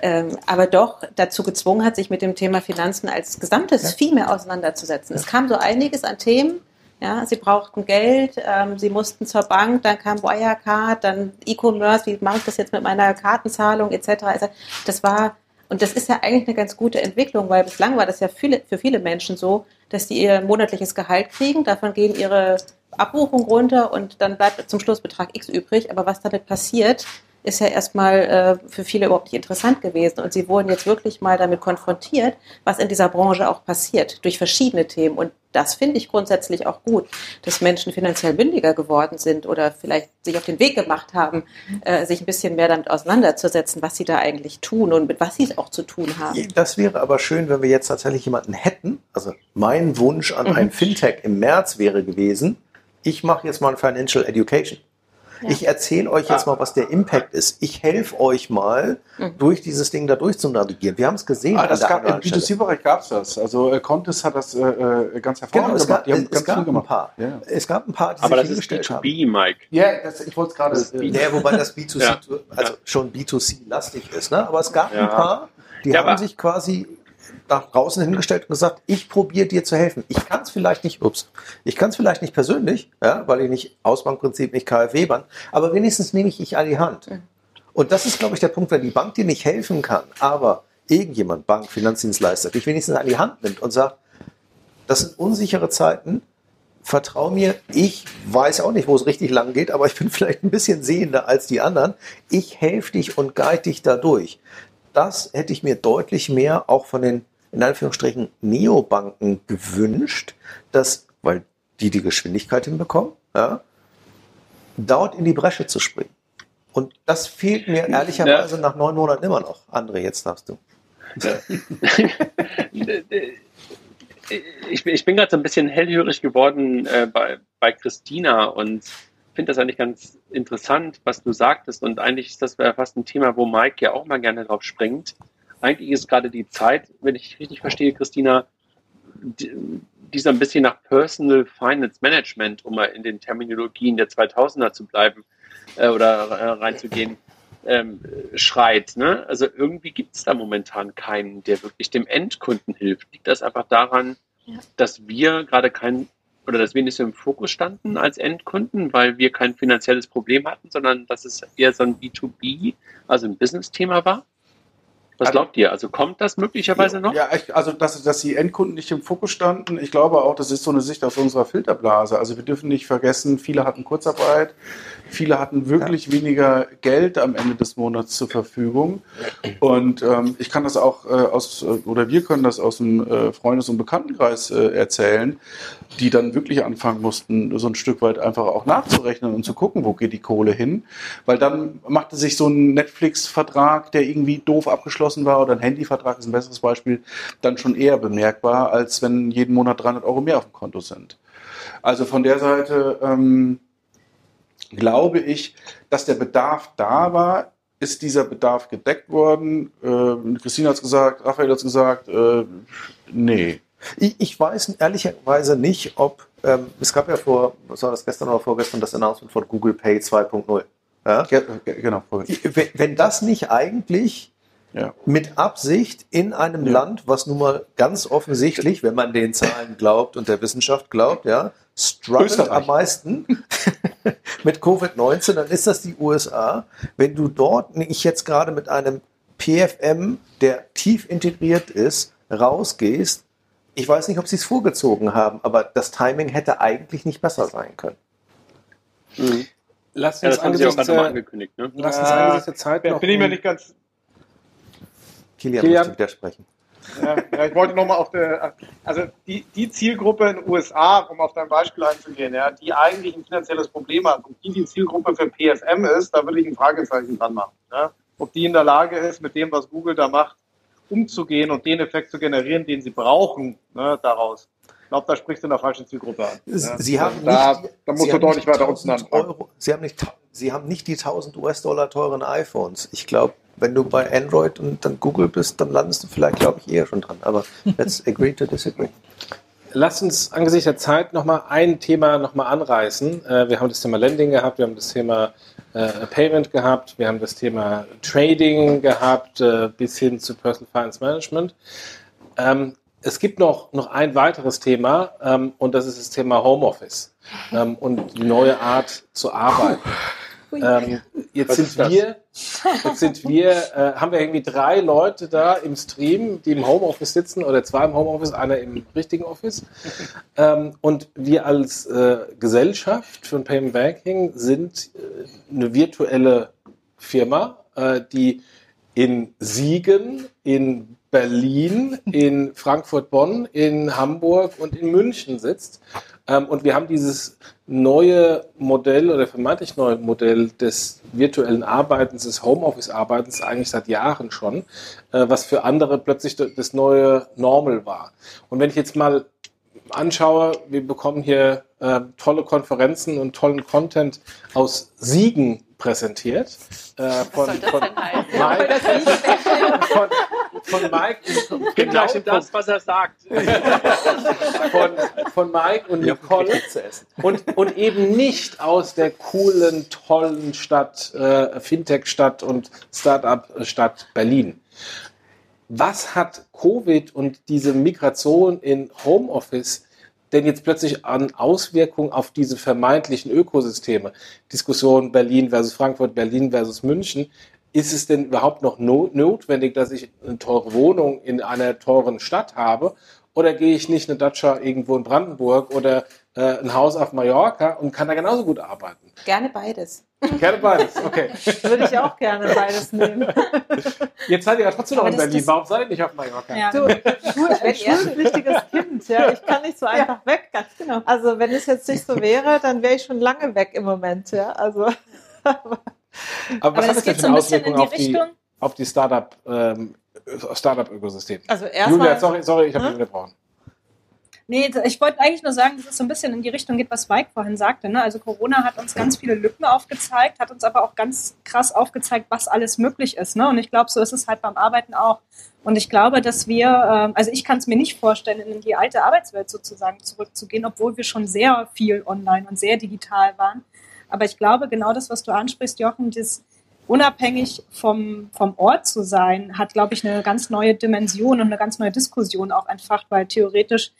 ähm, aber doch dazu gezwungen hat, sich mit dem Thema Finanzen als Gesamtes ja. viel mehr auseinanderzusetzen. Es kam so einiges an Themen. Ja, sie brauchten Geld, ähm, sie mussten zur Bank, dann kam Wirecard, dann E-Commerce, wie mache ich das jetzt mit meiner Kartenzahlung etc. Das war und das ist ja eigentlich eine ganz gute Entwicklung, weil bislang war das ja viele, für viele Menschen so, dass die ihr monatliches Gehalt kriegen, davon gehen ihre Abbuchung runter und dann bleibt zum Schluss Betrag X übrig. Aber was damit passiert, ist ja erstmal äh, für viele überhaupt nicht interessant gewesen. Und sie wurden jetzt wirklich mal damit konfrontiert, was in dieser Branche auch passiert, durch verschiedene Themen. Und das finde ich grundsätzlich auch gut, dass Menschen finanziell mündiger geworden sind oder vielleicht sich auf den Weg gemacht haben, äh, sich ein bisschen mehr damit auseinanderzusetzen, was sie da eigentlich tun und mit was sie es auch zu tun haben. Das wäre aber schön, wenn wir jetzt tatsächlich jemanden hätten. Also mein Wunsch an ein Fintech im März wäre gewesen, ich mache jetzt mal ein Financial Education. Ich erzähle euch jetzt mal, was der Impact ist. Ich helfe euch mal, durch dieses Ding da durchzunavigieren. Wir haben es gesehen. Ah, das gab, Im anderen Stelle. B2C-Bereich gab es das. Also äh, Contest hat das äh, äh, ganz hervorragend Genau, es gemacht. gab, Die haben es ganz gab viel ein gemacht. paar. Ja, Es gab ein paar, die Aber sich das ist hingestellt haben. B2B, Mike. ja das, ich wollte es gerade. Ist äh, Ja, wobei das B2C, Ja. also schon B2C-lastig ist. Ne? Aber es gab Ja. ein paar, die Ja, haben sich quasi nach draußen hingestellt und gesagt, ich probiere dir zu helfen. Ich kann es vielleicht nicht, ups, ich kann es vielleicht nicht persönlich, ja, weil ich nicht Ausbankprinzip, nicht KfW-Bahn, aber wenigstens nehme ich dich an die Hand. Und das ist, glaube ich, der Punkt, wenn die Bank dir nicht helfen kann, aber irgendjemand, Bank, Finanzdienstleister, dich wenigstens an die Hand nimmt und sagt, das sind unsichere Zeiten, vertrau mir, ich weiß auch nicht, wo es richtig lang geht, aber ich bin vielleicht ein bisschen sehender als die anderen. Ich helfe dich und guide dich dadurch. Das hätte ich mir deutlich mehr auch von den, in Anführungsstrichen, Neobanken gewünscht, dass, weil die die Geschwindigkeit hinbekommen, ja, dort in die Bresche zu springen. Und das fehlt mir ehrlicherweise nach neun Monaten immer noch. André, jetzt darfst du. ich, bin- ich bin gerade so ein bisschen hellhörig geworden äh, bei, bei Christina und finde das eigentlich ganz interessant, was du sagtest. Und eigentlich ist das ja fast ein Thema, wo Mike ja auch mal gerne drauf springt. Eigentlich ist gerade die Zeit, wenn ich richtig verstehe, Christina, die, die so ein bisschen nach Personal Finance Management, um mal in den Terminologien der 2000er zu bleiben äh, oder äh, reinzugehen, ähm, schreit. Ne? Also irgendwie gibt es da momentan keinen, der wirklich dem Endkunden hilft. Liegt das einfach daran, Ja. dass wir gerade kein oder dass wir nicht so im Fokus standen als Endkunden, weil wir kein finanzielles Problem hatten, sondern dass es eher so ein B2B, also ein Business-Thema war? Was Also- glaubt ihr? Also kommt das möglicherweise noch? Ja, also dass, dass die Endkunden nicht im Fokus standen. Ich glaube auch, das ist so eine Sicht aus unserer Filterblase. Also wir dürfen nicht vergessen, viele hatten Kurzarbeit, viele hatten wirklich weniger Geld am Ende des Monats zur Verfügung. Und ähm, ich kann das auch äh, aus, äh, oder wir können das aus dem äh, Freundes- und Bekanntenkreis äh, erzählen, die dann wirklich anfangen mussten, so ein Stück weit einfach auch nachzurechnen und zu gucken, wo geht die Kohle hin. Weil dann machte sich so ein Netflix-Vertrag, der irgendwie doof abgeschlossen war, oder ein Handyvertrag ist ein besseres Beispiel, dann schon eher bemerkbar, als wenn jeden Monat 300 Euro mehr auf dem Konto sind. Also von der Seite ähm, glaube ich, dass der Bedarf da war. Ist dieser Bedarf gedeckt worden? Äh, Christine hat es gesagt, Raphael hat es gesagt, äh, nee. Ich, ich weiß ehrlicherweise nicht, ob ähm, es gab ja vor, was war das gestern oder vorgestern, das Announcement von Google Pay 2.0. Ja? Ge ge genau. Wenn das nicht eigentlich Ja. mit Absicht in einem Ja. Land, was nun mal ganz offensichtlich, wenn man den Zahlen glaubt und der Wissenschaft glaubt, ja, struggelt am meisten mit Covid-19, dann ist das die USA. Wenn du dort nicht jetzt gerade mit einem PFM, der tief integriert ist, rausgehst, ich weiß nicht, ob sie es vorgezogen haben, aber das Timing hätte eigentlich nicht besser sein können. Mhm. Lass Ja, uns das haben sie auch angesichts gerade mal angekündigt. Ne? lass uns angesichts der Zeit Da noch bin ich mir nicht ganz. Kilian, Kilian? musste widersprechen. Ja, ja, ich wollte nochmal auf der, also die, die Zielgruppe in den USA, um auf dein Beispiel einzugehen, ja, die eigentlich ein finanzielles Problem hat und die die Zielgruppe für PFM ist, da würde ich ein Fragezeichen dran machen. Ja. Ob die in der Lage ist, mit dem, was Google da macht, umzugehen und den Effekt zu generieren, den sie brauchen, ne, daraus. Ich glaube, da sprichst du in der falschen Zielgruppe an. Ja. Sie haben da, nicht, da musst Sie du haben deutlich nicht weiter unten 1000 anfangen. Euro, Sie haben nicht, Sie haben nicht die 1000 US-Dollar teuren iPhones. Ich glaube, wenn du bei Android und dann Google bist, dann landest du vielleicht, glaube ich, eher schon dran. Aber let's agree to disagree. Lass uns angesichts der Zeit nochmal ein Thema nochmal anreißen. Äh, wir haben das Thema Lending gehabt, wir haben das Thema äh, Payment gehabt, wir haben das Thema Trading gehabt, äh, bis hin zu Personal Finance Management. Ähm, es gibt noch, noch ein weiteres Thema ähm, und das ist das Thema Homeoffice ähm, und die neue Art zu arbeiten. Ähm, jetzt sind wir, jetzt sind wir, äh, haben wir irgendwie drei Leute da im Stream, die im Homeoffice sitzen oder zwei im Homeoffice, einer im richtigen Office. Ähm, und wir als äh, Gesellschaft von Payment Banking sind äh, eine virtuelle Firma, äh, die in Siegen, in Berlin, in Frankfurt-Bonn, in Hamburg und in München sitzt. Ähm, und wir haben dieses neue Modell oder vermeintlich neue Modell des virtuellen Arbeitens, des Homeoffice-Arbeitens eigentlich seit Jahren schon, äh, was für andere plötzlich das neue Normal war. Und wenn ich jetzt mal anschaue, wir bekommen hier äh, tolle Konferenzen und tollen Content aus Siegen präsentiert. Äh, von, von, Mike, von, von Mike. Genau das, was er sagt. von, von Mike und Nicole. Und, und eben nicht aus der coolen, tollen Stadt, äh, Fintech-Stadt und Startup-Stadt Berlin. Was hat Covid und diese Migration in Homeoffice denn jetzt plötzlich an Auswirkungen auf diese vermeintlichen Ökosysteme? Diskussion Berlin versus Frankfurt, Berlin versus München. Ist es denn überhaupt noch no notwendig, dass ich eine teure Wohnung in einer teuren Stadt habe? Oder gehe ich nicht eine Datscha irgendwo in Brandenburg oder äh, ein Haus auf Mallorca und kann da genauso gut arbeiten? Gerne beides. Gerne beides, okay. Würde ich auch gerne beides nehmen. Jetzt seid ihr ja trotzdem noch Aber in Berlin. Warum seid ihr nicht auf Mallorca? Ja. Du, Schul ein schulpflichtiges Kind, ja. Ich kann nicht so einfach weg. Ganz genau. Also wenn es jetzt nicht so wäre, dann wäre ich schon lange weg im Moment, ja. Also Aber was Aber hat das denn für so eine Auswirkung in die auf die, Richtung. auf die Startup, ähm, Startup-Ökosystem? also Julia, erstmal sorry, sorry, ich habe Hm? dich unterbrochen. Nee, ich wollte eigentlich nur sagen, dass es so ein bisschen in die Richtung geht, was Mike vorhin sagte. Ne? Also Corona hat uns ganz viele Lücken aufgezeigt, hat uns aber auch ganz krass aufgezeigt, was alles möglich ist. Ne? Und ich glaube, so ist es halt beim Arbeiten auch. Und ich glaube, dass wir, ähm, also ich kann es mir nicht vorstellen, in die alte Arbeitswelt sozusagen zurückzugehen, obwohl wir schon sehr viel online und sehr digital waren. Aber ich glaube, genau das, was du ansprichst, Jochen, das unabhängig vom, vom Ort zu sein, hat, glaube ich, eine ganz neue Dimension und eine ganz neue Diskussion auch entfacht, weil theoretisch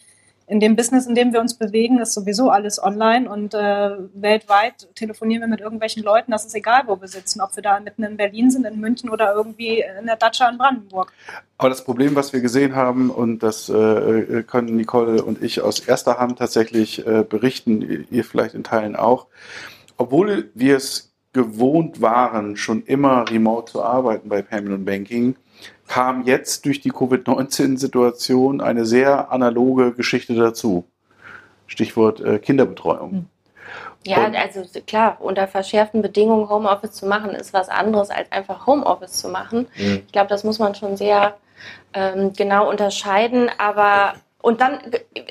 in dem Business, in dem wir uns bewegen, ist sowieso alles online und äh, weltweit telefonieren wir mit irgendwelchen Leuten. Das ist egal, wo wir sitzen, ob wir da mitten in Berlin sind, in München oder irgendwie in der Datscha in Brandenburg. Aber das Problem, was wir gesehen haben, und das äh, können Nicole und ich aus erster Hand tatsächlich äh, berichten, ihr vielleicht in Teilen auch, obwohl wir es gewohnt waren, schon immer remote zu arbeiten bei Payment Banking, kam jetzt durch die Covid-19-Situation eine sehr analoge Geschichte dazu. Stichwort äh, Kinderbetreuung. Ja, Und- also klar, unter verschärften Bedingungen Homeoffice zu machen, ist was anderes als einfach Homeoffice zu machen. Mhm. Ich glaube, das muss man schon sehr ähm, genau unterscheiden. Aber und dann,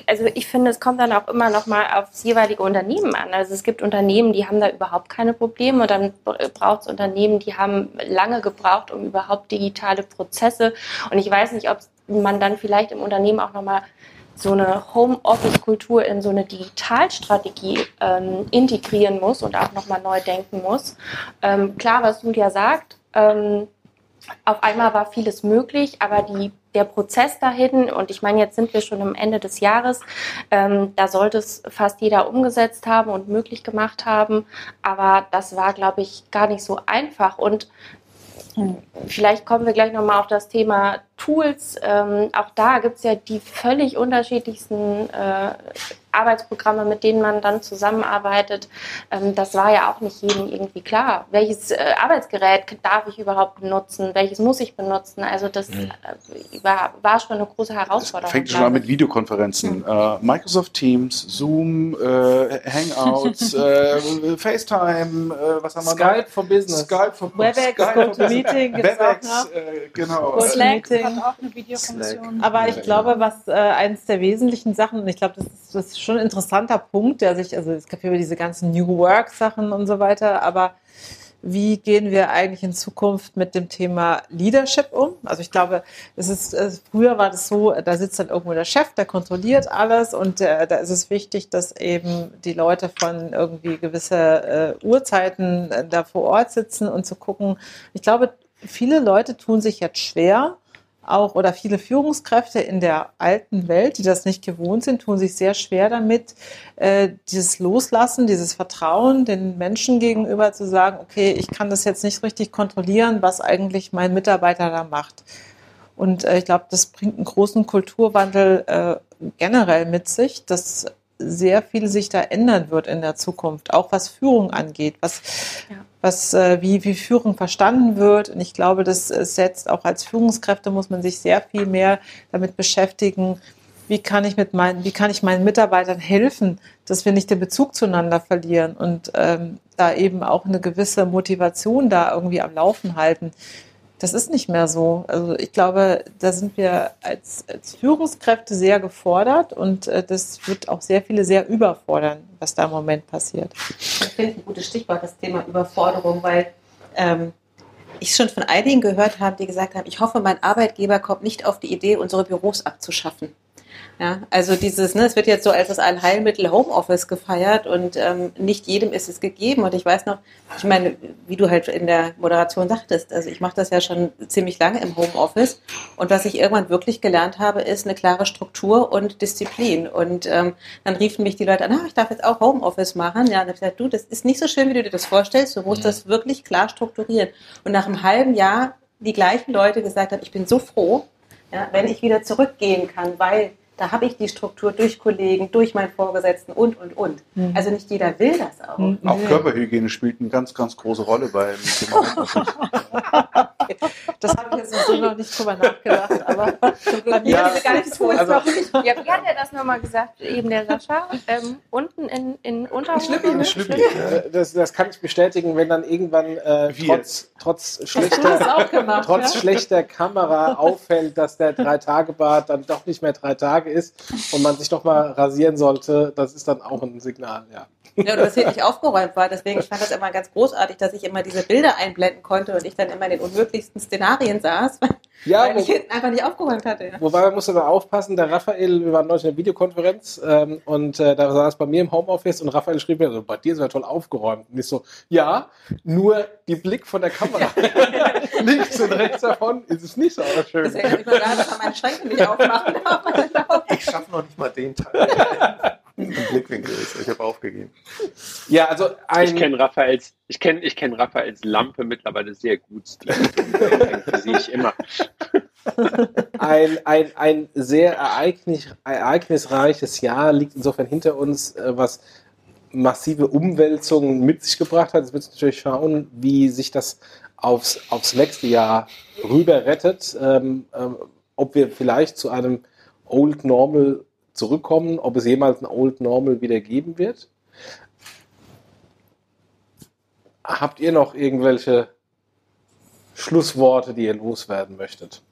also ich finde, es kommt dann auch immer noch mal aufs jeweilige Unternehmen an. Also es gibt Unternehmen, die haben da überhaupt keine Probleme. Und dann braucht es Unternehmen, die haben lange gebraucht, um überhaupt digitale Prozesse. Und ich weiß nicht, ob man dann vielleicht im Unternehmen auch noch mal so eine Homeoffice-Kultur in so eine Digitalstrategie ähm, integrieren muss und auch nochmal neu denken muss. Ähm, klar, was Julia sagt, ähm, auf einmal war vieles möglich, aber die, der Prozess dahin, und ich meine, jetzt sind wir schon am Ende des Jahres, ähm, da sollte es fast jeder umgesetzt haben und möglich gemacht haben, aber das war, glaube ich, gar nicht so einfach. Und Vielleicht kommen wir gleich nochmal auf das Thema Tools. Ähm, auch da gibt es ja die völlig unterschiedlichsten äh, Arbeitsprogramme, mit denen man dann zusammenarbeitet. Ähm, das war ja auch nicht jedem irgendwie klar. Welches äh, Arbeitsgerät darf ich überhaupt benutzen? Welches muss ich benutzen? Also das Mhm. äh, war, war schon eine große Es Herausforderung. fängt schon an mit Videokonferenzen. Äh, Microsoft Teams, Zoom, äh, Hangouts, äh, FaceTime, äh, was haben wir noch? Skype for Business. Skype for WebEx, Skype for Business. auch WebEx, noch. äh, genau. Slack Meeting. Hat auch eine Videofunktion. Aber ich glaube, was äh, eines der wesentlichen Sachen, und ich glaube, das ist, das ist schon ein interessanter Punkt, der sich, also es gab ja über diese ganzen New Work Sachen und so weiter, aber wie gehen wir eigentlich in Zukunft mit dem Thema Leadership um? Also ich glaube, es ist, äh, früher war das so, da sitzt dann irgendwo der Chef, der kontrolliert alles und äh, da ist es wichtig, dass eben die Leute von irgendwie gewisse äh, Uhrzeiten äh, da vor Ort sitzen und zu gucken. Ich glaube, viele Leute tun sich jetzt schwer, auch oder viele Führungskräfte in der alten Welt, die das nicht gewohnt sind, tun sich sehr schwer damit, äh, dieses Loslassen, dieses Vertrauen den Menschen gegenüber zu sagen, okay, ich kann das jetzt nicht richtig kontrollieren, was eigentlich mein Mitarbeiter da macht. Und äh, ich glaube, das bringt einen großen Kulturwandel äh, generell mit sich, dass sehr viel sich da ändern wird in der Zukunft, auch was Führung angeht, was, ja. was äh, wie, wie Führung verstanden wird. Und ich glaube, das setzt auch als Führungskräfte muss man sich sehr viel mehr damit beschäftigen, wie kann ich mit meinen, wie kann ich meinen Mitarbeitern helfen, dass wir nicht den Bezug zueinander verlieren und ähm, da eben auch eine gewisse Motivation da irgendwie am Laufen halten. Das ist nicht mehr so. Also ich glaube, da sind wir als, als Führungskräfte sehr gefordert und äh, das wird auch sehr viele sehr überfordern, was da im Moment passiert. Ich finde ein gutes Stichwort, das Thema Überforderung, weil ähm, ich schon von einigen gehört habe, die gesagt haben, ich hoffe, mein Arbeitgeber kommt nicht auf die Idee, unsere Büros abzuschaffen. Ja, also dieses, ne, es wird jetzt so als das Allheilmittel Homeoffice gefeiert und ähm, nicht jedem ist es gegeben. Und ich weiß noch, ich meine, wie du halt in der Moderation sagtest, also ich mache das ja schon ziemlich lange im Homeoffice. Und was ich irgendwann wirklich gelernt habe, ist eine klare Struktur und Disziplin. Und ähm, dann riefen mich die Leute an, ah, ich darf jetzt auch Homeoffice machen. Ja, und dann habe ich gesagt, du, das ist nicht so schön, wie du dir das vorstellst. Du musst mhm. das wirklich klar strukturieren. Und nach einem halben Jahr die gleichen Leute gesagt haben, ich bin so froh, ja, wenn ich wieder zurückgehen kann, weil da habe ich die Struktur durch Kollegen, durch meinen Vorgesetzten und, und, und. Mhm. Also nicht jeder will das auch. Mhm. Auch Körperhygiene spielt eine ganz, ganz große Rolle beim Thema Das habe ich jetzt so noch nicht drüber nachgedacht, aber bei mir ja, gar nicht so. Also, ja, wie hat er das nochmal gesagt, eben der Sascha? Ähm, unten in, in Unterhose? Schlippi, Schlippi. Das, das kann ich bestätigen, wenn dann irgendwann äh, trotz, trotz, schlechter, gemacht, trotz ja? schlechter Kamera auffällt, dass der Drei-Tage-Bart dann doch nicht mehr drei Tage Tage ist und man sich doch mal rasieren sollte, das ist dann auch ein Signal, ja. Ja, oder dass hier nicht aufgeräumt war. Deswegen fand ich das immer ganz großartig, dass ich immer diese Bilder einblenden konnte und ich dann immer in den unmöglichsten Szenarien saß, ja, weil ich hinten einfach nicht aufgeräumt hatte. Ja. Wobei man muss da aufpassen, der Raphael, wir waren neulich in einer Videokonferenz ähm, und äh, da saß bei mir im Homeoffice und Raphael schrieb mir, also, bei dir ist ja toll aufgeräumt. Und ich so, ja, nur die Blick von der Kamera links und rechts davon ist es nicht so schön. Deswegen ich mal da, dass man meine Schränke nicht aufmachen. Ich schaffe noch nicht mal den Teil. Im Blickwinkel ist. Ich habe aufgegeben. Ja, also ein ich kenne Raphaels, ich kenne ich kenn Raphaels Lampe mittlerweile sehr gut. Die sehe ich immer. Ein, ein, ein sehr ereignis, ereignisreiches Jahr liegt insofern hinter uns, äh, was massive Umwälzungen mit sich gebracht hat. Jetzt wird es natürlich schauen, wie sich das aufs, aufs nächste Jahr rüber rettet. Ähm, ähm, ob wir vielleicht zu einem Old Normal zurückkommen, ob es jemals ein Old Normal wieder geben wird. Habt ihr noch irgendwelche Schlussworte, die ihr loswerden möchtet?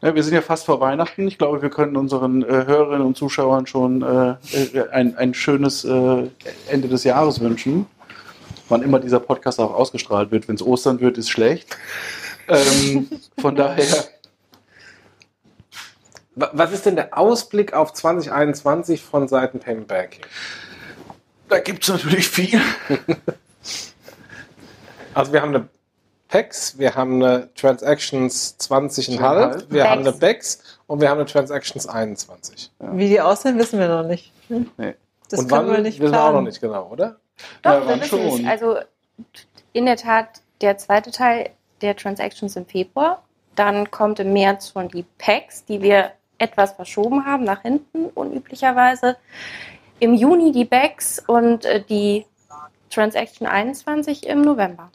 Ja, wir sind ja fast vor Weihnachten. Ich glaube, wir können unseren äh, Hörerinnen und Zuschauern schon äh, äh ein, ein schönes äh, Ende des Jahres wünschen. Wann immer dieser Podcast auch ausgestrahlt wird. Wenn es Ostern wird, ist schlecht. Ähm, von daher was ist denn der Ausblick auf 2021 von Seiten Payment Banking? Da gibt es natürlich viel. also wir haben eine PEX, wir haben eine Transactions 20,5, wir Bex. haben eine BEX und wir haben eine Transactions 21. Ja. Wie die aussehen, wissen wir noch nicht. Hm? Nee. Das und können wann, wir nicht wissen wir auch noch nicht genau, oder? Doch, ja, wir wissen es. Also in der Tat der zweite Teil der Transactions im Februar. Dann kommt im März schon die PEX, die wir etwas verschoben haben nach hinten, unüblicherweise. Im Juni die BEX und äh, die Transaction 21 im November.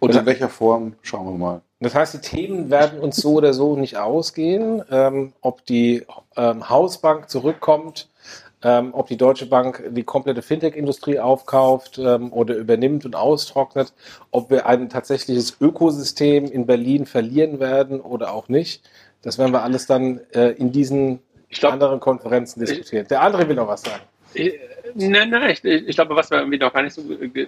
Und in welcher Form, schauen wir mal. Das heißt, die Themen werden uns so oder so nicht ausgehen. Ähm, ob die ähm, Hausbank zurückkommt, ähm, ob die Deutsche Bank die komplette Fintech-Industrie aufkauft ähm, oder übernimmt und austrocknet, ob wir ein tatsächliches Ökosystem in Berlin verlieren werden oder auch nicht. Das werden wir alles dann äh, in diesen glaub, anderen Konferenzen diskutieren. Der andere will noch was sagen. Nein, nein, ich, ich, glaube, was wir irgendwie noch gar nicht so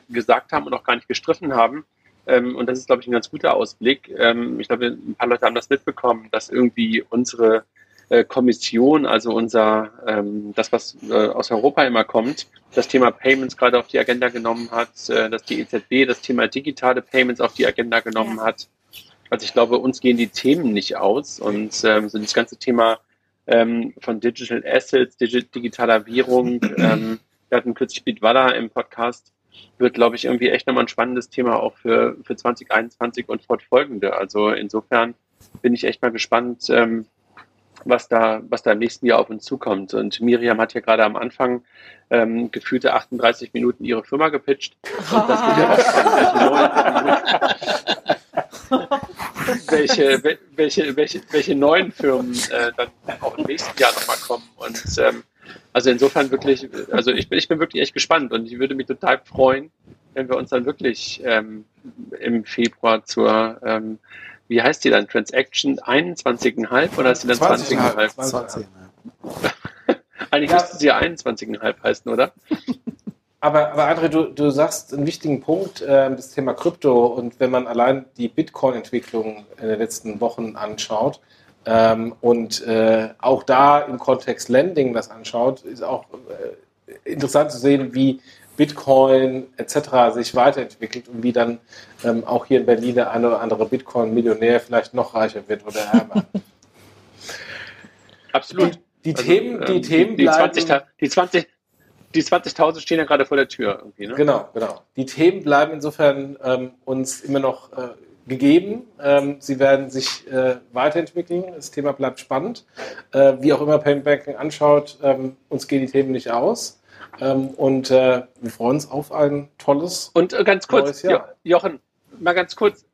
gesagt haben und auch gar nicht gestriffen haben, ähm, und das ist, glaube ich, ein ganz guter Ausblick. Ähm, ich glaube, ein paar Leute haben das mitbekommen, dass irgendwie unsere äh, Kommission, also unser, ähm, das, was äh, aus Europa immer kommt, das Thema Payments gerade auf die Agenda genommen hat, äh, dass die EZB das Thema digitale Payments auf die Agenda genommen hat. Also ich glaube, uns gehen die Themen nicht aus und ähm, so das ganze Thema ähm, von Digital Assets, Digi digitaler Währung, ähm, wir hatten kürzlich Bitwala im Podcast, wird, glaube ich, irgendwie echt nochmal ein spannendes Thema auch für, für 2021 und fortfolgende. Also insofern bin ich echt mal gespannt, ähm, was da, was da im nächsten Jahr auf uns zukommt. Und Miriam hat ja gerade am Anfang ähm, gefühlte 38 Minuten ihre Firma gepitcht. Und das wird ja auch welche, welche, welche, welche neuen Firmen äh, dann auch im nächsten Jahr nochmal kommen. Und ähm, also insofern wirklich, also ich bin, ich bin wirklich echt gespannt und ich würde mich total freuen, wenn wir uns dann wirklich ähm, im Februar zur, ähm, wie heißt die dann, Transaction 21,5 oder ist die dann 20,5? 20, 20, Eigentlich Ja. müsste sie ja 21,5 heißen, oder? Aber, aber André, du, du sagst einen wichtigen Punkt, ähm, das Thema Krypto. Und wenn man allein die Bitcoin-Entwicklung in den letzten Wochen anschaut ähm, und äh, auch da im Kontext Lending das anschaut, ist auch äh, interessant zu sehen, wie Bitcoin etc. sich weiterentwickelt und wie dann ähm, auch hier in Berlin der eine oder andere Bitcoin-Millionär vielleicht noch reicher wird oder ärmer. Absolut. Die Also, Themen, die ähm, Themen die, bleiben. 20, die 20, die 20.000 stehen ja gerade vor der Tür irgendwie, ne? Genau, genau. Die Themen bleiben insofern ähm, uns immer noch äh, gegeben. Ähm, sie werden sich äh, weiterentwickeln. Das Thema bleibt spannend. Äh, wie auch immer Payment Banking anschaut, ähm, uns gehen die Themen nicht aus. Ähm, und äh, wir freuen uns auf ein tolles. Und äh, ganz kurz. Jo Jochen, mal ganz kurz.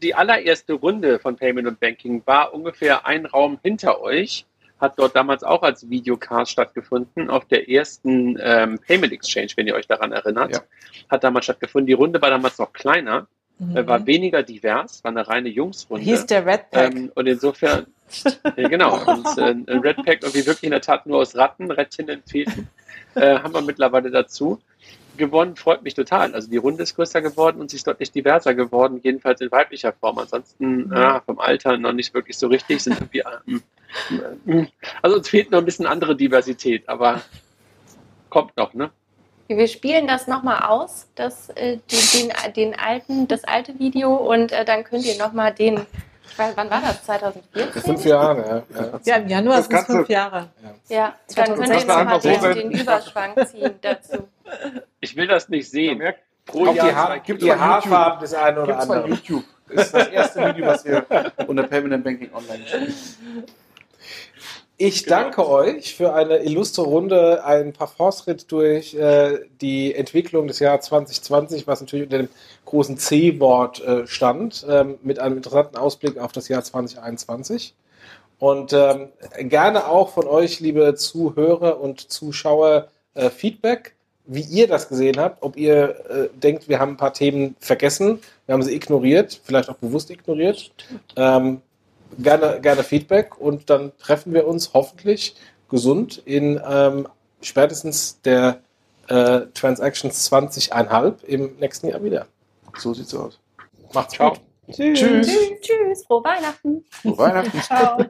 Die allererste Runde von Payment und Banking war ungefähr ein Raum hinter euch, hat dort damals auch als Videocast stattgefunden, auf der ersten ähm, Payment Exchange, wenn ihr euch daran erinnert. Ja. Hat damals stattgefunden. Die Runde war damals noch kleiner, Mhm. äh, war weniger divers, war eine reine Jungsrunde. Hieß der Red Pack. Ähm, und insofern, ja, genau, und äh, ein Red Pack irgendwie wirklich in der Tat nur aus Ratten, Rädchen, Feten, äh, haben wir mittlerweile dazu gewonnen. Freut mich total. Also die Runde ist größer geworden und sie ist deutlich diverser geworden, jedenfalls in weiblicher Form. Ansonsten äh, vom Alter noch nicht wirklich so richtig. Sind irgendwie, ähm, ähm, also uns fehlt noch ein bisschen andere Diversität, aber kommt noch, ne? Wir spielen das nochmal aus, das, äh, den, den, den alten, das alte Video und äh, dann könnt ihr nochmal den, ich weiß, wann war das, 2014? Fünf Jahre, ja. ja. Ja, im Januar Das sind es fünf Jahre. Ja, dann könnt ihr du nochmal so den, Überschwang ziehen dazu. Ich will das nicht sehen. merkt, Pro die, Jahr gibt's die bei Haarfarben des einen oder Gibt's anderen. YouTube. Das ist das erste Video, was wir unter Payment and Banking online stellen. Ich danke euch für eine illustre Runde, ein Parforce-Ritt durch äh, die Entwicklung des Jahres 2020, was natürlich unter dem großen C-Wort äh, stand, ähm, mit einem interessanten Ausblick auf das Jahr 2021. Und ähm, gerne auch von euch, liebe Zuhörer und Zuschauer, äh, Feedback, wie ihr das gesehen habt, ob ihr äh, denkt, wir haben ein paar Themen vergessen, wir haben sie ignoriert, vielleicht auch bewusst ignoriert. Ähm, gerne, gerne Feedback und dann treffen wir uns hoffentlich gesund in ähm, spätestens der äh, Transactions 20,5 im nächsten Jahr wieder. So sieht's aus. Macht's Ciao. gut. Tschüss. Tschüss, tschüss, frohe Weihnachten. Frohe Weihnachten. Ciao.